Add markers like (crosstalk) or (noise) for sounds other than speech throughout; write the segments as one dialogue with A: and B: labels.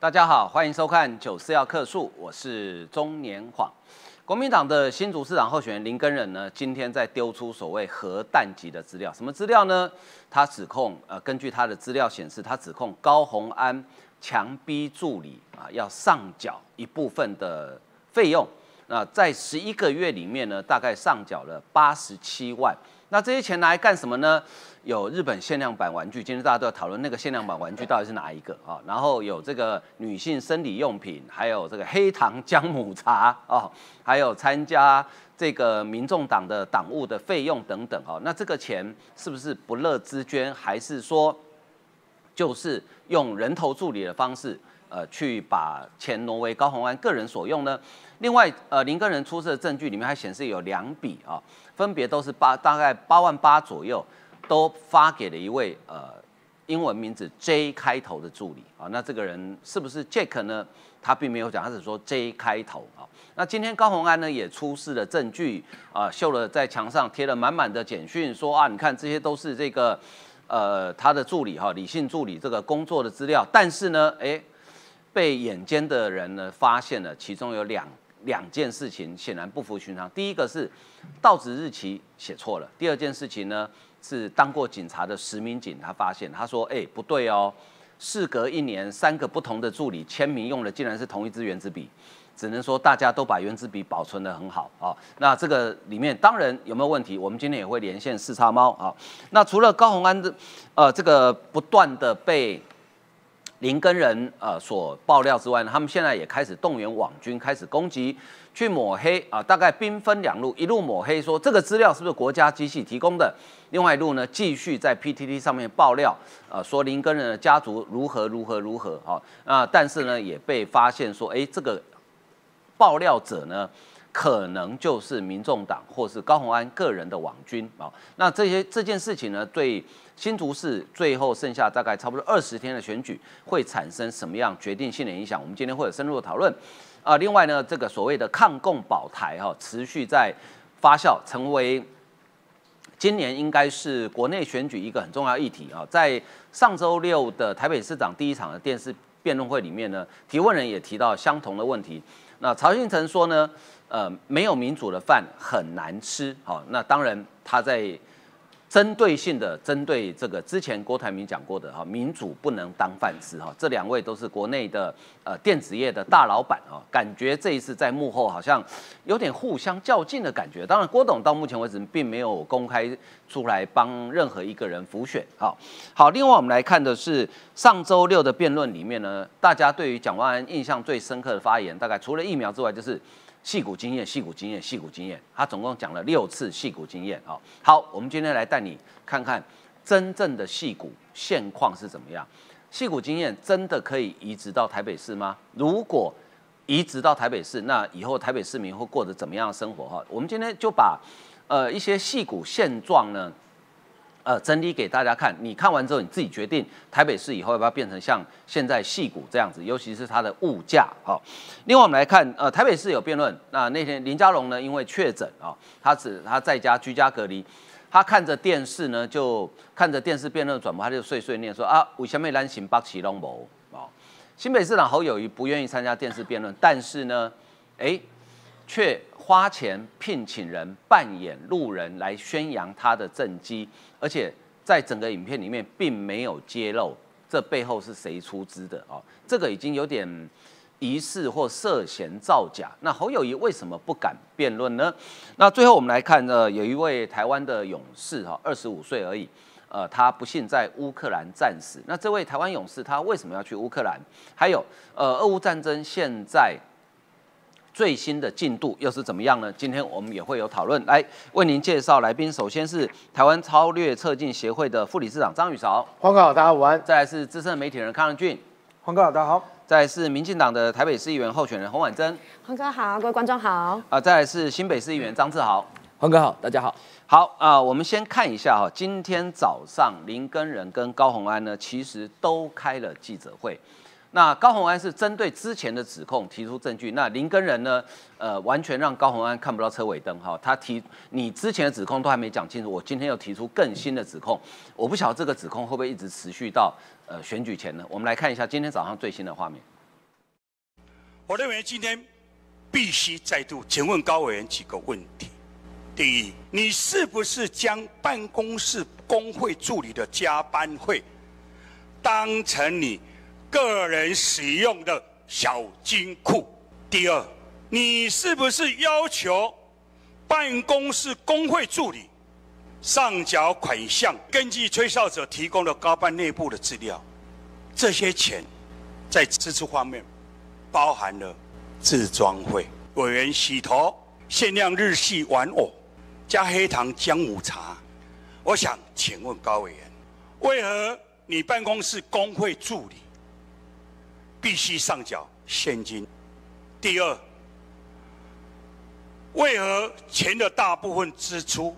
A: 大家好，欢迎收看《九四要客诉》，我是中年晃。国民党的新竹市长候选人林根仁呢，今天在丢出所谓核弹级的资料，什么资料呢？他指控，呃，根据他的资料显示，他指控高鸿安强逼助理啊，要上缴一部分的费用。那在十一个月里面呢，大概上缴了八十七万。那这些钱拿来干什么呢？有日本限量版玩具，今天大家都要讨论那个限量版玩具到底是哪一个啊？然后有这个女性生理用品，还有这个黑糖姜母茶啊，还有参加这个民众党的党务的费用等等啊。那这个钱是不是不乐之捐，还是说就是用人头助理的方式，呃，去把钱挪为高鸿安个人所用呢？另外，呃，林根人出示的证据里面还显示有两笔啊，分别都是八大概八万八左右，都发给了一位呃英文名字 J 开头的助理啊。那这个人是不是 Jack 呢？他并没有讲，他只说 J 开头啊。那今天高鸿安呢也出示了证据啊，秀了在墙上贴了满满的简讯，说啊，你看这些都是这个呃他的助理哈，李姓助理这个工作的资料。但是呢，哎，被眼尖的人呢发现了其中有两。两件事情显然不符寻常。第一个是到职日期写错了。第二件事情呢是当过警察的石民警他发现，他说：“哎，不对哦，事隔一年，三个不同的助理签名用的竟然是同一支圆珠笔，只能说大家都把圆珠笔保存的很好啊。那这个里面当然有没有问题？我们今天也会连线四叉猫啊。那除了高鸿安的呃这个不断的被。林根人呃所爆料之外呢，他们现在也开始动员网军，开始攻击，去抹黑啊，大概兵分两路，一路抹黑说这个资料是不是国家机器提供的，另外一路呢继续在 PTT 上面爆料，呃说林根人的家族如何如何如何啊，啊但是呢也被发现说，哎这个爆料者呢。可能就是民众党或是高鸿安个人的网军啊，那这些这件事情呢，对新竹市最后剩下大概差不多二十天的选举会产生什么样决定性的影响？我们今天会有深入的讨论啊。另外呢，这个所谓的抗共保台哈，持续在发酵，成为今年应该是国内选举一个很重要议题啊。在上周六的台北市长第一场的电视辩论会里面呢，提问人也提到相同的问题。那曹新成说呢？呃，没有民主的饭很难吃。好，那当然他在针对性的针对这个之前郭台铭讲过的哈，民主不能当饭吃哈。这两位都是国内的呃电子业的大老板啊，感觉这一次在幕后好像有点互相较劲的感觉。当然，郭董到目前为止并没有公开出来帮任何一个人辅选。好，好，另外我们来看的是上周六的辩论里面呢，大家对于蒋万安印象最深刻的发言，大概除了疫苗之外，就是。戏骨经验，戏骨经验，戏骨经验，他总共讲了六次戏骨经验啊。好，我们今天来带你看看真正的戏骨现况是怎么样。戏骨经验真的可以移植到台北市吗？如果移植到台北市，那以后台北市民会过着怎么样的生活？哈，我们今天就把呃一些戏骨现状呢。呃，整理给大家看，你看完之后你自己决定台北市以后要不要变成像现在戏股这样子，尤其是它的物价。好，另外我们来看，呃，台北市有辩论，那那天林佳龙呢，因为确诊啊，他只他在家居家隔离，他看着电视呢，就看着电视辩论转播，他就碎碎念说啊，为什么咱新北市拢无？哦，新北市长侯友谊不愿意参加电视辩论，但是呢，哎，却。花钱聘请人扮演路人来宣扬他的政绩，而且在整个影片里面并没有揭露这背后是谁出资的哦，这个已经有点疑似或涉嫌造假。那侯友谊为什么不敢辩论呢？那最后我们来看呢，有一位台湾的勇士哈，二十五岁而已，呃，他不幸在乌克兰战死。那这位台湾勇士他为什么要去乌克兰？还有呃，俄乌战争现在。最新的进度又是怎么样呢？今天我们也会有讨论，来为您介绍来宾。首先是台湾超略策进协会的副理事长张宇韶，
B: 黄哥好，大家午安。
A: 再来是资深媒体人康仁俊，
B: 黄哥好，大家好。
A: 再来是民进党的台北市议员候选人洪婉珍，
C: 黄哥好，各位观众好。
A: 啊，再来是新北市议员张志豪，
D: 黄哥好，大家好。
A: 好啊，我们先看一下哈，今天早上林根仁跟高鸿安呢，其实都开了记者会。那高鸿安是针对之前的指控提出证据，那林根仁呢？呃，完全让高鸿安看不到车尾灯哈。他提你之前的指控都还没讲清楚，我今天又提出更新的指控，我不晓得这个指控会不会一直持续到呃选举前呢？我们来看一下今天早上最新的画面。
D: 我认为今天必须再度请问高委员几个问题。第一，你是不是将办公室工会助理的加班费当成你个人使用的小金库？第二，你是不是要求办公室工会助理上缴款项？根据吹哨者提供的高办内部的资料，这些钱在支出方面包含了自装费、委员洗头、限量日系玩偶。加黑糖姜母茶，我想请问高委员，为何你办公室工会助理必须上缴现金？第二，为何钱的大部分支出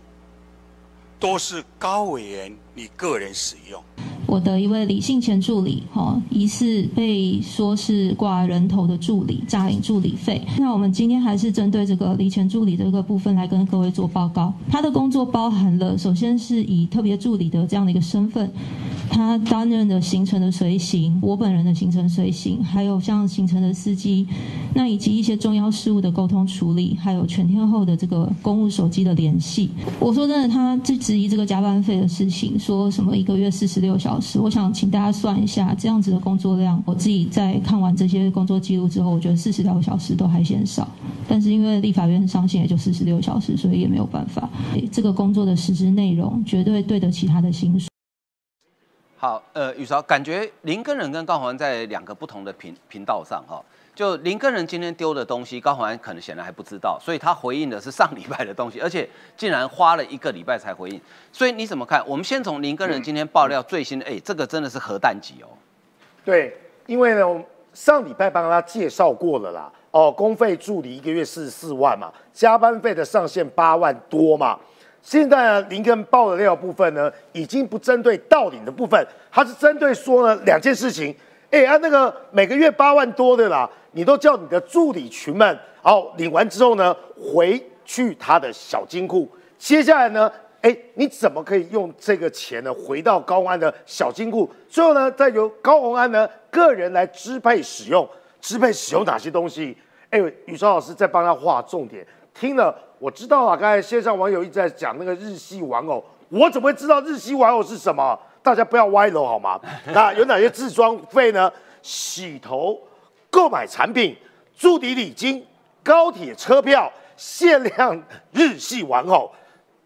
D: 都是高委员你个人使用？
E: 我的一位李姓前助理，哈，疑似被说是挂人头的助理，诈领助理费。那我们今天还是针对这个李前助理这个部分来跟各位做报告。他的工作包含了，首先是以特别助理的这样的一个身份。他担任的行程的随行，我本人的行程随行，还有像行程的司机，那以及一些重要事务的沟通处理，还有全天候的这个公务手机的联系。我说真的，他质质疑这个加班费的事情，说什么一个月四十六小时，我想请大家算一下这样子的工作量。我自己在看完这些工作记录之后，我觉得四十六小时都还嫌少，但是因为立法院上限也就四十六小时，所以也没有办法。这个工作的实质内容绝对对得起他的薪水。
A: 好，呃，宇韶，感觉林根人跟高环在两个不同的频频道上哈。就林根人今天丢的东西，高环可能显然还不知道，所以他回应的是上礼拜的东西，而且竟然花了一个礼拜才回应。所以你怎么看？我们先从林根人今天爆料最新的，哎，这个真的是核弹级哦。
B: 对，因为呢，上礼拜帮他介绍过了啦。哦，公费助理一个月四十四万嘛，加班费的上限八万多嘛。现在呢，林根爆的料部分呢，已经不针对盗领的部分，它是针对说呢两件事情。哎，啊那个每个月八万多的啦，你都叫你的助理群们，好领完之后呢，回去他的小金库。接下来呢，哎，你怎么可以用这个钱呢，回到高安的小金库？最后呢，再由高宏安呢个人来支配使用，支配使用哪些东西？哎，宇超老师在帮他画重点，听了。我知道啊，刚才线上网友一直在讲那个日系玩偶，我怎么会知道日系玩偶是什么？大家不要歪楼好吗？(laughs) 那有哪些自装费呢？洗头、购买产品、助理礼金、高铁车票、限量日系玩偶，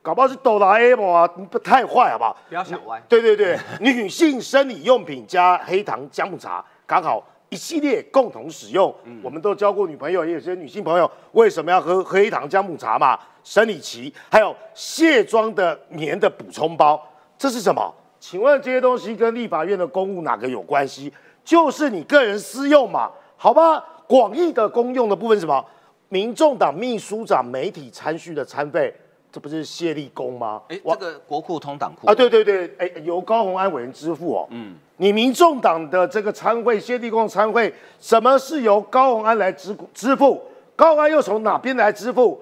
B: 搞不好是哆啦 A 梦啊！不太坏好不好？
A: 不要想歪。
B: 对对对，女性生理用品加黑糖姜母茶，刚好。一系列共同使用，我们都交过女朋友，也有些女性朋友为什么要喝黑糖姜母茶嘛？生理期，还有卸妆的棉的补充包，这是什么？请问这些东西跟立法院的公务哪个有关系？就是你个人私用嘛？好吧，广义的公用的部分是什么？民众党秘书长媒体参叙的餐费。这不是谢立功吗？
A: 哎，这个国库通党库
B: 啊，对对对，哎，由高鸿安委员支付哦。嗯，你民众党的这个参会，谢立功参会，什么是由高鸿安来支支付？高鸿安又从哪边来支付？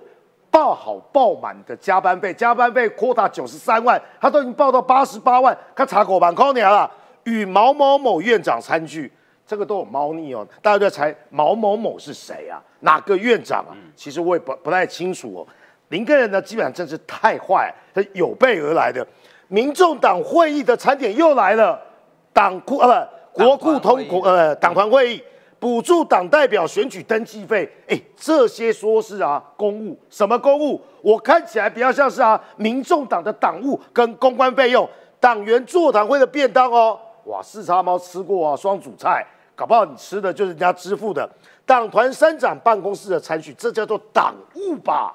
B: 报好报满的加班费，加班费扩大九十三万，他都已经报到八十八万，他查狗板扣你了。与毛某某院长餐具，这个都有猫腻哦，大家都在猜毛某某是谁啊？哪个院长啊？其实我也不不太清楚哦。林根人呢，基本上真是太坏，他有备而来的。民众党会议的餐点又来了，党库啊不，国库通国呃党团会议补助党代表选举登记费，哎，这些说是啊公务，什么公务？我看起来比较像是啊民众党的党务跟公关费用，党员座谈会的便当哦，哇，四叉猫吃过啊双主菜，搞不好你吃的就是人家支付的。党团三长办公室的餐序，这叫做党务吧？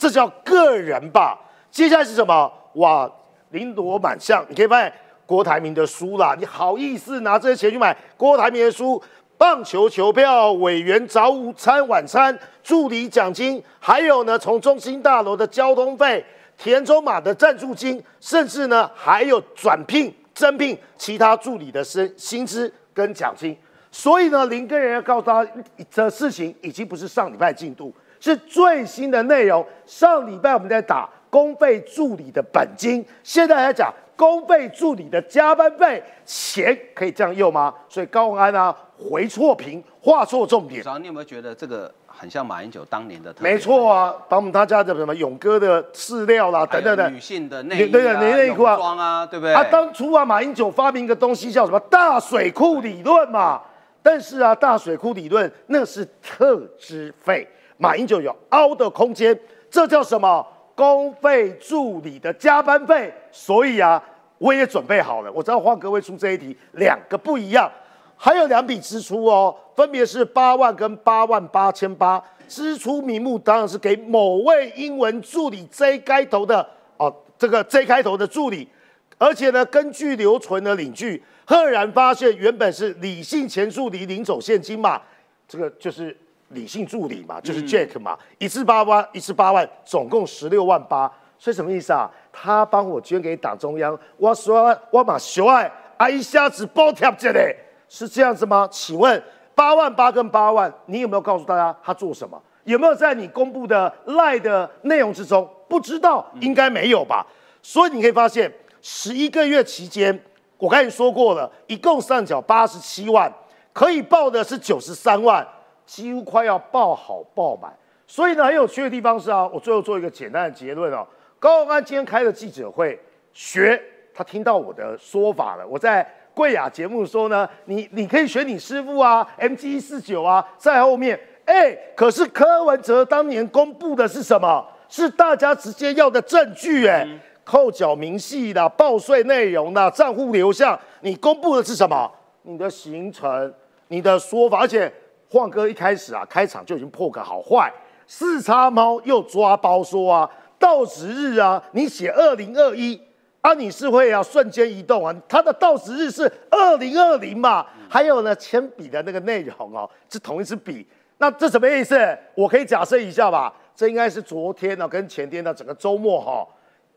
B: 这叫个人吧？接下来是什么？哇，林罗满巷，你可以发现郭台铭的书啦。你好意思拿这些钱去买郭台铭的书？棒球球票、委员早午餐、晚餐、助理奖金，还有呢，从中心大楼的交通费、田中马的赞助金，甚至呢，还有转聘、增聘其他助理的薪薪资跟奖金。所以呢，林根人要告诉他，这事情已经不是上礼拜进度。是最新的内容。上礼拜我们在打公费助理的本金，现在来讲公费助理的加班费钱可以这样用吗？所以高鸿安啊回错屏，画错重点。
A: 你有没有觉得这个很像马英九当年的？
B: 没错啊，把我们他家的什么勇哥的饲料啦等等的
A: 女性的内衣啊、内裤啊，对不对？
B: 他当初啊，马英九发明一个东西叫什么大水库理论嘛。但是啊，大水库理论那是特支费，马英九有凹的空间，这叫什么？公费助理的加班费。所以啊，我也准备好了，我知道黄哥会出这一题，两个不一样。还有两笔支出哦，分别是八万跟八万八千八。支出名目当然是给某位英文助理 J 开头的哦，这个 J 开头的助理。而且呢，根据留存的领据，赫然发现原本是李姓前助理领走现金嘛，这个就是李姓助理嘛，就是 Jack 嘛，一次八万，一次八万，总共十六万八。所以什么意思啊？他帮我捐给党中央，我说我把小爱啊一下子包贴这嘞。是这样子吗？请问八万八跟八万，你有没有告诉大家他做什么？有没有在你公布的赖的内容之中？不知道，应该没有吧？所以你可以发现，十一个月期间，我刚才说过了，一共上缴八十七万，可以报的是九十三万，几乎快要爆好爆满。所以呢，很有趣的地方是啊，我最后做一个简单的结论哦。高安今天开了记者会，学他听到我的说法了，我在。贵雅节目说呢，你你可以选你师傅啊，MG 一四九啊，在后面。哎，可是柯文哲当年公布的是什么？是大家直接要的证据哎，扣缴明细的报税内容的账户流向，你公布的是什么？你的行程，你的说法。而且晃哥一开始啊，开场就已经破个好坏，四叉猫又抓包说啊，到时日啊，你写二零二一。啊，你是会要瞬间移动啊？它的到时日是二零二零嘛？还有呢，铅笔的那个内容哦，是同一支笔。那这什么意思？我可以假设一下吧。这应该是昨天呢，跟前天的整个周末哈，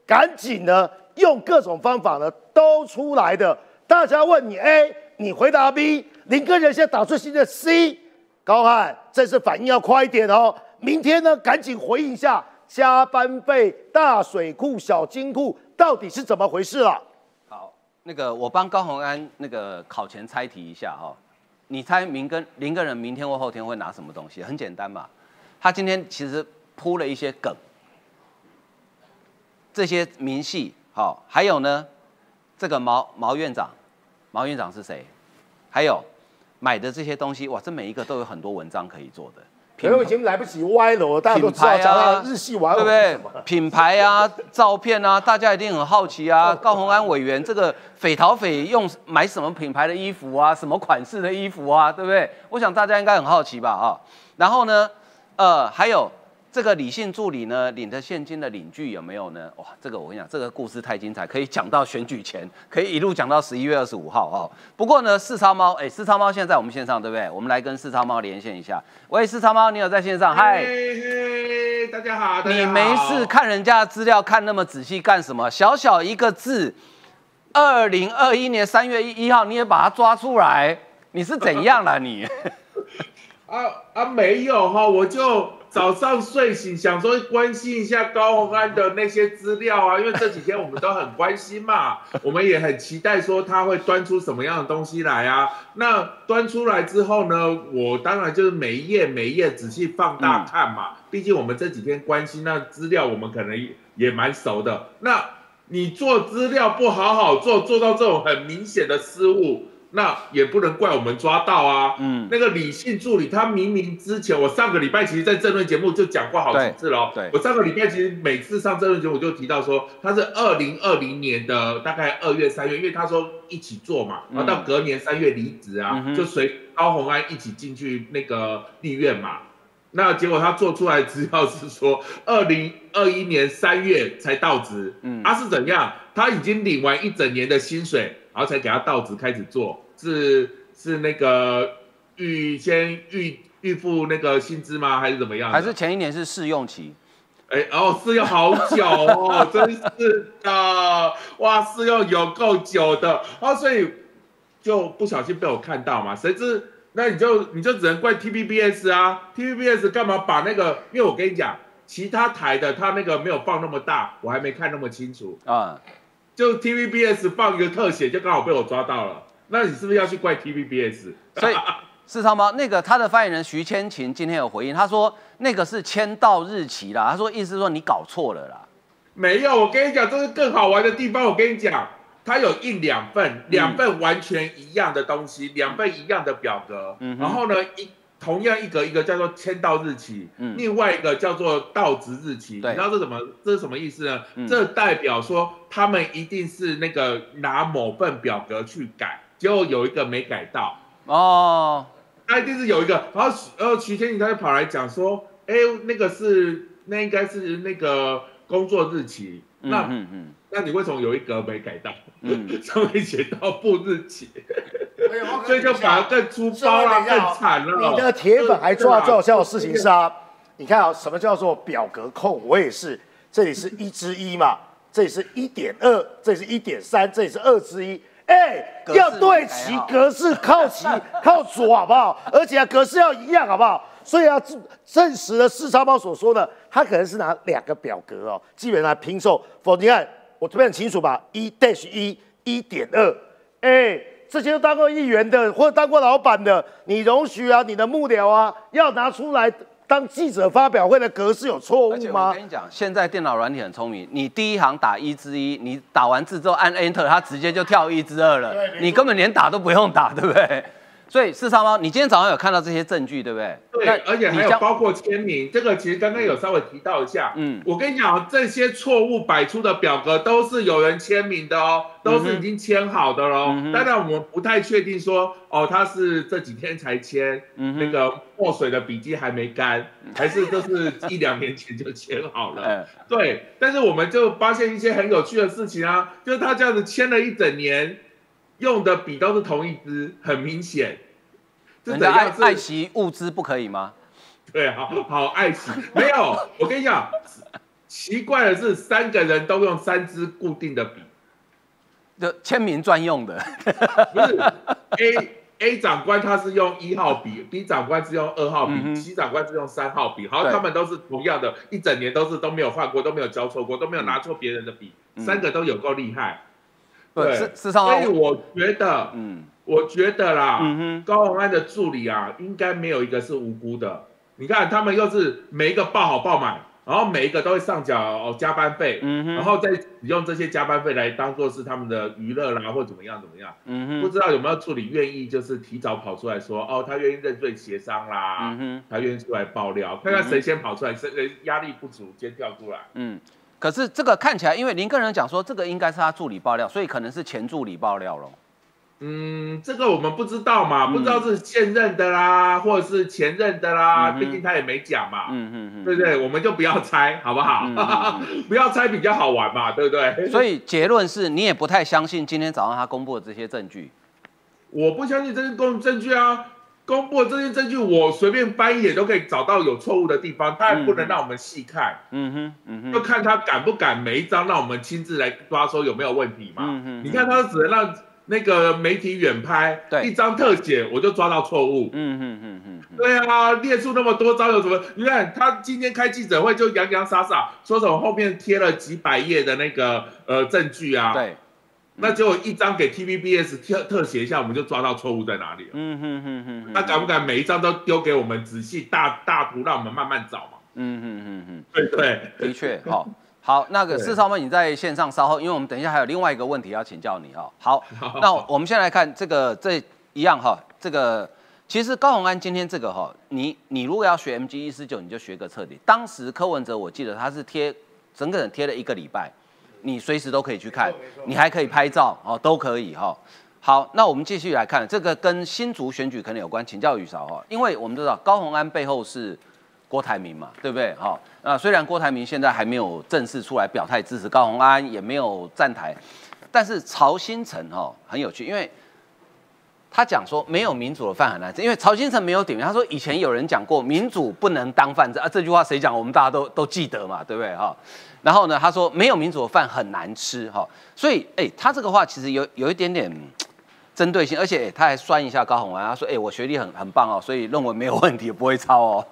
B: 赶紧呢用各种方法呢都出来的。大家问你 A，你回答 B，林哥人现在打出新的 C。高汉，这次反应要快一点哦。明天呢，赶紧回应一下加班费、大水库、小金库。到底是怎么回事了？
A: 好，那个我帮高宏安那个考前猜题一下哈，你猜明跟林根人明天或后天会拿什么东西？很简单嘛，他今天其实铺了一些梗，这些明细好，还有呢，这个毛毛院长，毛院长是谁？还有买的这些东西，哇，这每一个都有很多文章可以做的。
B: 因为已经来不及歪了，大家都知道讲到日系玩
A: 偶，对不对？品牌啊，(laughs) 照片啊，大家一定很好奇啊。高鸿安委员这个匪逃匪用买什么品牌的衣服啊，什么款式的衣服啊，对不对？我想大家应该很好奇吧，啊。然后呢，呃，还有。这个理性助理呢，领的现金的领据有没有呢？哇，这个我跟你讲，这个故事太精彩，可以讲到选举前，可以一路讲到十一月二十五号哦。不过呢，四超猫，哎，四超猫现在在我们线上，对不对？我们来跟四超猫连线一下。喂，四超猫，你有在线上？
F: 嗨，大家好。
A: 你没事看人家的资料看那么仔细干什么？小小一个字，二零二一年三月一号你也把它抓出来，你是怎样了你？(laughs)
F: 啊啊，没有哈，我就。早上睡醒，想说关心一下高洪安的那些资料啊，因为这几天我们都很关心嘛，(laughs) 我们也很期待说他会端出什么样的东西来啊。那端出来之后呢，我当然就是每一页每一页仔细放大看嘛，毕竟我们这几天关心那资料，我们可能也蛮熟的。那你做资料不好好做，做到这种很明显的失误。那也不能怪我们抓到啊，嗯，那个李姓助理，他明明之前我上个礼拜其实，在政论节目就讲过好几次喽。
A: 对，
F: 我上个礼拜其实每次上政论节目我就提到说，他是二零二零年的大概二月三月，因为他说一起做嘛，然后到隔年三月离职啊，就随高鸿安一起进去那个立院嘛。那结果他做出来资料是说，二零二一年三月才到职，嗯，他是怎样？他已经领完一整年的薪水，然后才给他到职开始做。是是那个预先预预付那个薪资吗？还是怎么样？
A: 还是前一年是试用期？
F: 哎哦，试用好久哦，(laughs) 真是的，哇，试用有够久的哦，所以就不小心被我看到嘛。谁知那你就你就只能怪 T V B S 啊，T V B S 干嘛把那个？因为我跟你讲，其他台的他那个没有放那么大，我还没看那么清楚啊。就 TVBS 放一个特写，就刚好被我抓到了。那你是不是要去怪 TVBS？
A: 所以是超猫那个他的发言人徐千晴今天有回应，他说那个是签到日期啦，他说意思是说你搞错了啦。
F: 没有，我跟你讲，这是更好玩的地方。我跟你讲，他有印两份，两份完全一样的东西，两份一样的表格。
A: 嗯
F: 然后呢，一同样一格一个叫做签到日期，
A: 嗯
F: 另外一个叫做到职日期。你知道这什么这是什么意思呢？
A: 嗯
F: 这代表说他们一定是那个拿某份表格去改，结果有一个没改到。
A: 哦，
F: 他一定是有一个，然后徐然后徐天宇他就跑来讲说，哎，那个是那应该是那个工作日期，
A: 嗯
F: 那
A: 嗯嗯
F: 那你为什么有一格没改到？
A: 嗯 (laughs)
F: 上面写到不日期，(laughs) 所以就反而更粗暴了，更惨了。
B: 你的铁粉还做到最好笑的事情是啊，你看啊，什么叫做表格控？我也是，这里是一之一嘛，这里是一点二，这里是一点三，这里是二之一。哎，要对齐格式，(laughs) 靠齐靠左好不好？而且啊，格式要一样好不好？所以啊，证证实了四超猫所说的，他可能是拿两个表格哦，基本上拼凑。否则你看我这边很清楚吧，一 dash 一一点二，哎，这些都当过议员的或者当过老板的，你容许啊，你的幕僚啊，要拿出来当记者发表会的格式有错误吗我
A: 跟？你讲，现在电脑软体很聪明，你第一行打一之一，你打完字之后按 Enter，它直接就跳一之二了你根本连打都不用打，对不对？所以四三猫，你今天早上有看到这些证据，对不对？
F: 对，而且还有包括签名，这个其实刚刚有稍微提到一下。
A: 嗯
F: 我跟你讲，这些错误百出的表格都是有人签名的哦，都是已经签好的喽。当然我们不太确定说，哦，他是这几天才签，
A: 嗯
F: 那个墨水的笔记还没干，还是这是一两年前就签好了。(laughs)
A: 哎
F: 对，但是我们就发现一些很有趣的事情啊，就是他这样子签了一整年，用的笔都是同一支，很明显。是
A: 人家爱
F: 怎样？是
A: 爱惜物资不可以吗？
F: 对，好好爱惜。没有，(laughs) 我跟你讲，奇怪的是，三个人都用三支固定的笔，
A: 就签名专用的，
F: 不是 A A 长官他是用一号笔，B 长官是用二号笔、
A: 嗯
F: c 长官是用三号笔，好，
A: 对
F: 他们都是同样的，一整年都是都没有换过，都没有交错过，都没有拿错别人的笔，
A: 嗯
F: 三个都有够厉害。
A: 不
F: 对所以我觉得，
A: 嗯
F: 我觉得啦，
A: 嗯哼，
F: 高鸿安的助理啊，应该没有一个是无辜的。你看他们又是每一个报好报满，然后每一个都会上缴哦加班费，
A: 嗯哼
F: 然后再使用这些加班费来当做是他们的娱乐啦，或怎么样怎么样。
A: 嗯哼，
F: 不知道有没有助理愿意就是提早跑出来说，哦，他愿意认罪协商啦，
A: 嗯哼，
F: 他愿意出来爆料，看看谁先跑出来，谁谁压力不足先跳出来。
A: 嗯。可是这个看起来，因为林根人讲说这个应该是他助理爆料，所以可能是前助理爆料了。
F: 嗯，这个我们不知道嘛，
A: 嗯
F: 不知道是现任的啦，或者是前任的啦，
A: 嗯
F: 毕竟他也没讲嘛。
A: 嗯嗯嗯，
F: 对不对？我们就不要猜，好不好？(laughs) 不要猜比较好玩嘛，对不对？
A: 所以结论是你也不太相信今天早上他公布的这些证据。
F: 我不相信这些公证据啊，公布的这些证据，我随便翻一眼都可以找到有错误的地方，他也不能让我们细看，
A: 嗯哼，嗯哼，
F: 就看他敢不敢每一张让我们亲自来抓说有没有问题嘛。
A: 嗯哼
F: 你看他只能让那个媒体远拍，
A: 对。
F: 一张特写我就抓到错误。
A: 嗯哼哼哼哼，
F: 对啊，列出那么多招有什么？你看他今天开记者会就洋洋洒洒说什么后面贴了几百页的那个呃证据啊，
A: 对，
F: 那结果一张给 TVBS 特特写一下，我们就抓到错误在哪里了。
A: 嗯哼哼哼哼，
F: 那敢不敢每一张都丢给我们仔细大大图，让我们慢慢找嘛？
A: 嗯哼哼哼。
F: 对？
A: 的确，好，好，那个四少妹你在线上稍后，因为我们等一下还有另外一个问题要请教你哈。(laughs) 好，那我们先来看这个这一样哈，这个其实高鸿安今天这个哈，你你如果要学 MG 一四九，你就学个彻底。当时柯文哲我记得他是贴整个人贴了一个礼拜，你随时都可以去看，你还可以拍照哦，都可以哈。好，那我们继续来看这个跟新竹选举可能有关，请教宇韶哈，因为我们知道高鸿安背后是郭台铭嘛，对不对？好，那虽然郭台铭现在还没有正式出来表态支持高鸿安，也没有站台，但是曹新成哦很有趣，因为他讲说没有民主的饭很难吃，因为曹新成没有点名，他说以前有人讲过民主不能当饭吃啊，这句话谁讲？我们大家都都记得嘛，对不对哈？然后呢，他说没有民主的饭很难吃哈，所以哎，他这个话其实有有一点点。针对性，而且、哎他还酸一下高鸿安，他说：“哎、我学历很很棒哦，所以论文没有问题，不会抄哦。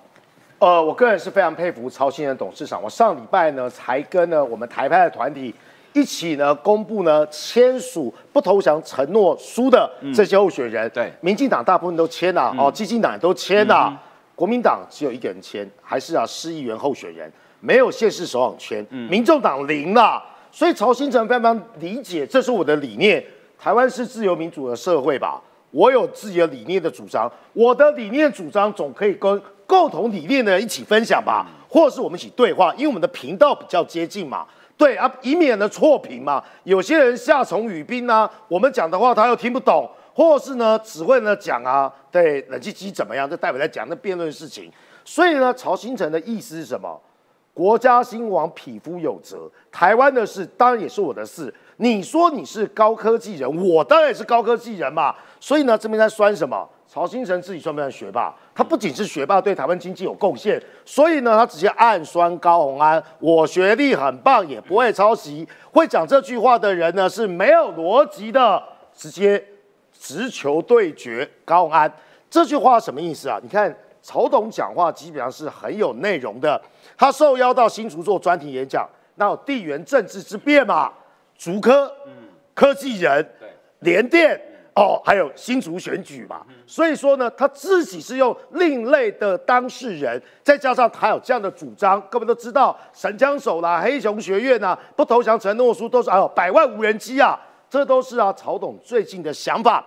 B: 呃，我个人是非常佩服曹新仁董事长。我上礼拜呢才跟呢我们台派的团体一起呢公布呢签署不投降承诺书的这些候选人。
A: 对
B: 民进党大部分都签了、哦，基进党都签了、国民党只有一个人签，还是啊市议员候选人，没有县市首长签，民众党零了。所以曹新成非常理解，这是我的理念。台湾是自由民主的社会吧，我有自己的理念的主张，我的理念主张总可以跟共同理念的人一起分享吧，或是我们一起对话，因为我们的频道比较接近嘛。对啊，以免呢错评嘛。有些人夏虫语冰呢，我们讲的话他又听不懂，或是呢只会呢讲啊，对冷气机怎么样，这代表在讲那辩论事情。所以呢，曹新成的意思是什么？国家兴亡，匹夫有责。台湾的事当然也是我的事。你说你是高科技人，我当然也是高科技人嘛。所以呢，这边在酸什么？曹新成自己算不算学霸？他不仅是学霸，对台湾经济有贡献，所以呢，他直接暗酸高鸿安。我学历很棒，也不会抄袭。会讲这句话的人呢，是没有逻辑的，直接直球对决高鸿安。这句话什么意思啊？你看曹董讲话基本上是很有内容的。他受邀到新竹做专题演讲，那有地缘政治之变嘛？竹科，科技人，联电，哦，还有新竹选举嘛。所以说呢，他自己是用另类的当事人，再加上他有这样的主张，各位都知道，神枪手啦、黑熊学院呐、不投降承诺书都是，还有百万无人机啊，这都是啊曹董最近的想法。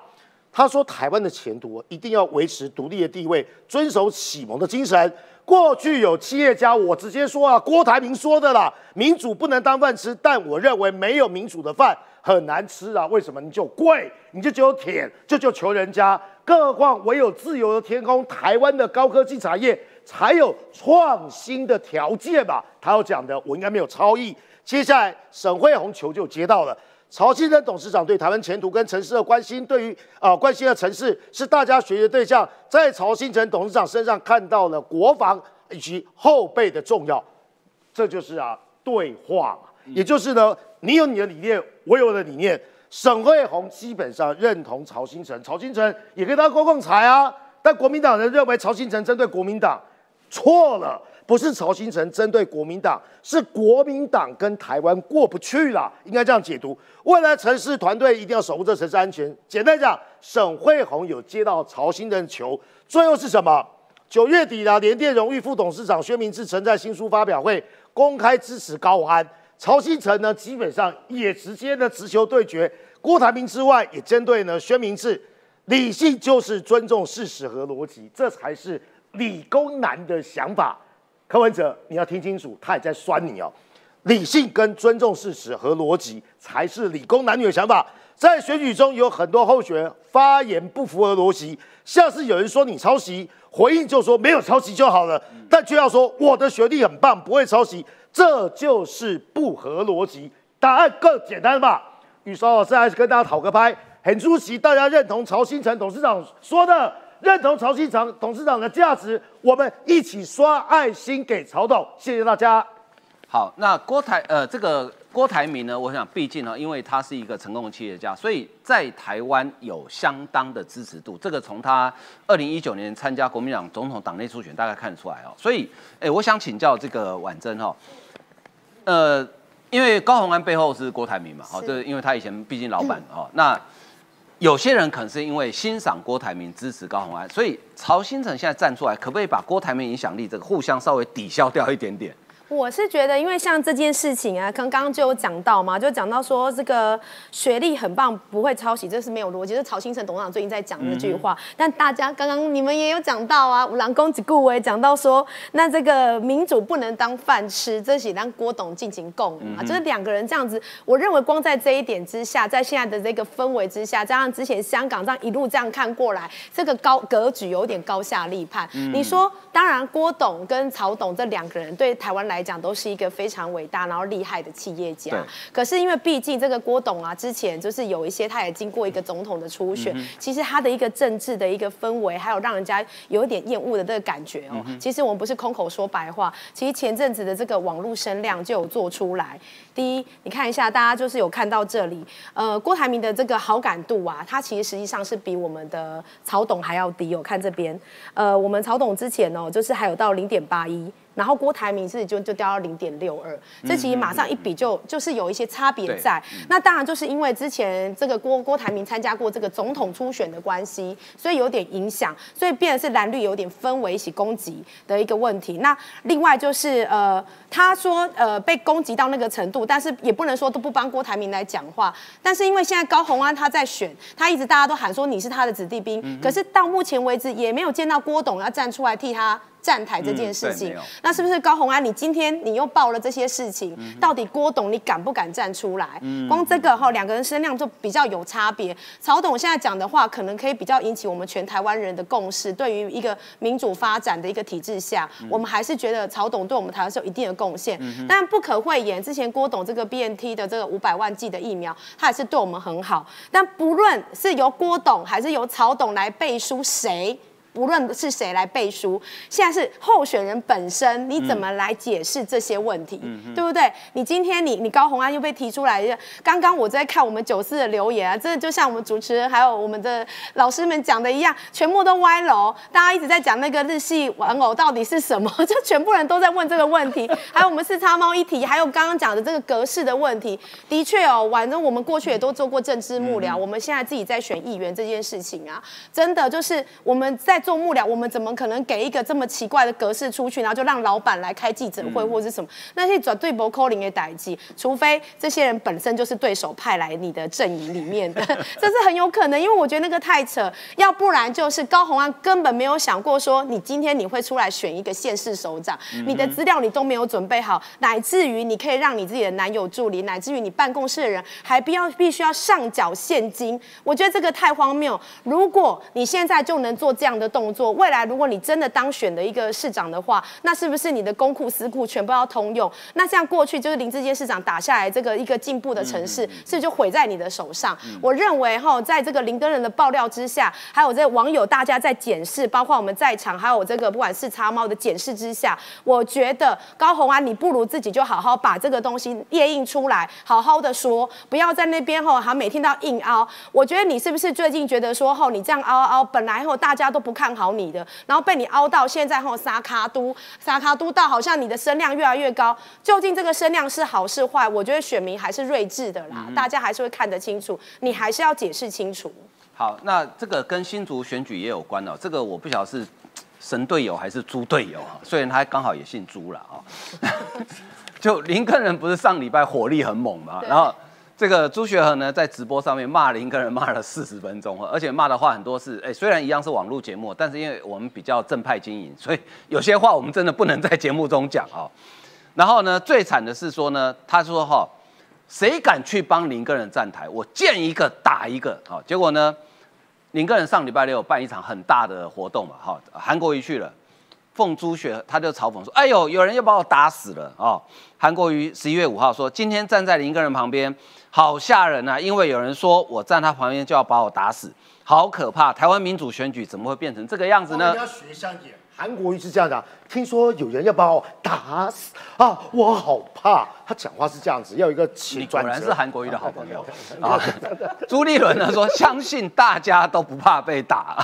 B: 他说，台湾的前途一定要维持独立的地位，遵守启蒙的精神。过去有企业家，我直接说啊，郭台铭说的啦，民主不能当饭吃，但我认为没有民主的饭很难吃啊。为什么？你就贵，你就只有舔，就就求人家。更何况唯有自由的天空，台湾的高科技产业才有创新的条件吧。他要讲的，我应该没有超译。接下来，沈惠红球就接到了。曹新成董事长对台湾前途跟城市的关心，对于啊、关心的城市是大家学习的对象，在曹新成董事长身上看到了国防以及后备的重要，这就是啊对话嘛，也就是呢，你有你的理念，我有我的理念。沈惠宏基本上认同曹新成，曹新成也可以当公共财啊，但国民党人认为曹新成针对国民党，错了，不是曹新成针对国民党，是国民党跟台湾过不去了，应该这样解读。未来城市团队一定要守护这城市安全。简单讲，沈惠宏有接到曹新成的球，最后是什么？九月底啦，联电荣誉副董事长薛明志曾在新书发表会公开支持高安。曹新成呢，基本上也直接的直球对决郭台铭之外，也针对呢薛明志。理性就是尊重事实和逻辑，这才是理工男的想法。柯文哲，你要听清楚，他也在酸你哦。理性跟尊重事实和逻辑才是理工男女的想法。在选举中有很多候选人发言不符合逻辑，像是有人说你抄袭，回应就说没有抄袭就好了，但却要说我的学历很棒，不会抄袭，这就是不合逻辑。答案更简单吧？玉韶老师还是跟大家讨个拍，很出席，大家认同曹新成董事长说的，认同曹新成董事长的价值，我们一起刷爱心给曹董，谢谢大家。
A: 好，那郭台呃，这个郭台铭呢，我想毕竟呢，因为他是一个成功的企业家，所以在台湾有相当的支持度。这个从他二零一九年参加国民党总统党内初选，大概看得出来哦。所以，哎，我想请教这个婉珍哈、呃，因为高鸿安背后是郭台铭嘛，哦，
C: 是
A: 这因为他以前毕竟老板哦，那有些人可能是因为欣赏郭台铭支持高宏安，所以曹新成现在站出来，可不可以把郭台铭影响力这个互相稍微抵消掉一点点？
C: 我是觉得，因为像这件事情啊，刚刚就有讲到嘛，就讲到说这个学历很棒，不会抄袭，这是没有逻辑。这是曹新成董事长最近在讲这句话。但大家刚刚你们也有讲到啊，五郎公子顾伟讲到说，那这个民主不能当饭吃，这是让郭董进行共舞嘛，就是两个人这样子。我认为光在这一点之下，在现在的这个氛围之下，加上之前香港这样一路这样看过来，这个高格局有点高下立判。你说，当然郭董跟曹董这两个人对台湾来讲都是一个非常伟大然后厉害的企业家。可是因为毕竟这个郭董啊，之前就是有一些他也经过一个总统的初选，其实他的一个政治的一个氛围，还有让人家有一点厌恶的这个感觉哦。其实我们不是空口说白话，其实前阵子的这个网络声量就有做出来。第一，你看一下，大家就是有看到这里，呃，郭台铭的这个好感度啊，他其实实际上是比我们的曹董还要低哦。看这边，呃，我们曹董之前哦，就是还有到零点八一。然后郭台铭是就就掉到零点六二，这其实马上一比就就是有一些差别在。那当然就是因为之前这个郭郭台铭参加过这个总统初选的关系，所以有点影响，所以变的是蓝绿有点氛围一起攻击的一个问题。那另外就是呃，他说呃被攻击到那个程度，但是也不能说都不帮郭台铭来讲话。但是因为现在高虹安他在选，他一直大家都喊说你是他的子弟兵，可是到目前为止也没有见到郭董要站出来替他。站台这件事情，那是不是高红安？你今天你又报了这些事情，到底郭董你敢不敢站出来？光这个哈，两个人声量就比较有差别。曹董现在讲的话，可能可以比较引起我们全台湾人的共识。对于一个民主发展的一个体制下，我们还是觉得曹董对我们台湾是有一定的贡献。但不可讳言，之前郭董这个 BNT 的这个五百万剂的疫苗，他也是对我们很好。但不论是由郭董还是由曹董来背书，谁？无论是谁来背书，现在是候选人本身，你怎么来解释这些问题，对不对？你今天你你高红安又被提出来，刚刚我在看我们九四的留言啊，真的就像我们主持人还有我们的老师们讲的一样，全部都歪楼。大家一直在讲那个日系玩偶到底是什么，(laughs) 就全部人都在问这个问题。还有我们四叉猫一提，还有刚刚讲的这个格式的问题，的确哦，反正我们过去也都做过政治幕僚，我们现在自己在选议员这件事情啊，真的就是我们在。做幕僚，我们怎么可能给一个这么奇怪的格式出去，然后就让老板来开记者会或者是什么？那些转对博扣零的代际，除非这些人本身就是对手派来你的阵营里面的，(laughs) 这是很有可能。因为我觉得那个太扯，要不然就是高红安根本没有想过说，你今天你会出来选一个县市首长，你的资料你都没有准备好，乃至于你可以让你自己的男友助理，乃至于你办公室的人还必要必须要上缴现金，我觉得这个太荒谬。如果你现在就能做这样的。动作，未来如果你真的当选的一个市长的话，那是不是你的公库私库全部要通用？那像过去就是林志坚市长打下来这个一个进步的城市，是不是就毁在你的手上？我认为哈，在这个林根人的爆料之下，还有这网友大家在检视，包括我们在场，还有这个不管是叉猫的检视之下，我觉得高红安，你不如自己就好好把这个东西列印出来，好好的说，不要在那边哈，还每天都要硬凹。我觉得你是不是最近觉得说吼，你这样凹凹，本来哈大家都不看。看好你的，然后被你凹到现在后，撒卡都撒卡都到好像你的声量越来越高，究竟这个声量是好是坏？我觉得选民还是睿智的啦，大家还是会看得清楚，你还是要解释清楚。
A: 好，那这个跟新竹选举也有关哦，这个我不晓得是神队友还是猪队友啊，(laughs) 虽然他刚好也姓朱了啊，(laughs) 就林根人不是上礼拜火力很猛嘛，然后。这个朱学恒呢，在直播上面骂林根人骂了四十分钟，而且骂的话很多是，哎，虽然一样是网络节目，但是因为我们比较正派经营，所以有些话我们真的不能在节目中讲啊。然后呢，最惨的是说呢，他说哈，谁敢去帮林根人站台，我见一个打一个啊。结果呢，林根人上礼拜六办一场很大的活动嘛，哈，韩国瑜去了。凤朱雪，他就嘲讽说：“哎呦，有人要把我打死了哦！”韩国瑜十一月五号说：“今天站在林根人旁边，好吓人啊！因为有人说我站他旁边就要把我打死，好可怕！台湾民主选举怎么会变成这个样子呢？”
B: 你要学像点，韩国瑜是这样的。听说有人要把我打死啊，我好怕。他讲话是这样子，要一个
A: 你果然是韩国瑜的好朋友啊。朱立伦呢说：“相信大家都不怕被打。”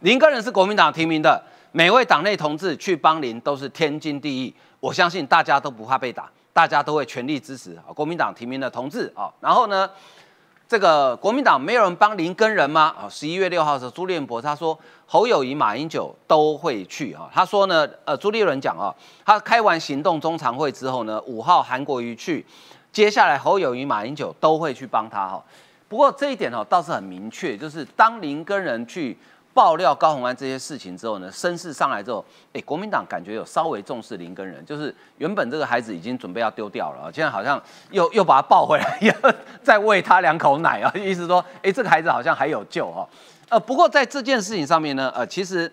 A: 林根人是国民党提名的。每位党内同志去帮林都是天经地义，我相信大家都不怕被打，大家都会全力支持啊国民党提名的同志啊。然后呢，这个国民党没有人帮林跟人吗？啊，十一月六号的时候，朱立伦他说侯友谊、马英九都会去啊。他说呢，呃，朱立伦讲啊，他开完行动中常会之后呢，五号韩国瑜去，接下来侯友谊、马英九都会去帮他哈。不过这一点哦倒是很明确，就是当林跟人去。爆料高鸿安这些事情之后呢，声势上来之后，哎，国民党感觉有稍微重视林根人，就是原本这个孩子已经准备要丢掉了，现在好像又又把他抱回来，要再喂他两口奶啊，意思说，哎，这个孩子好像还有救哈。呃，不过在这件事情上面呢，呃，其实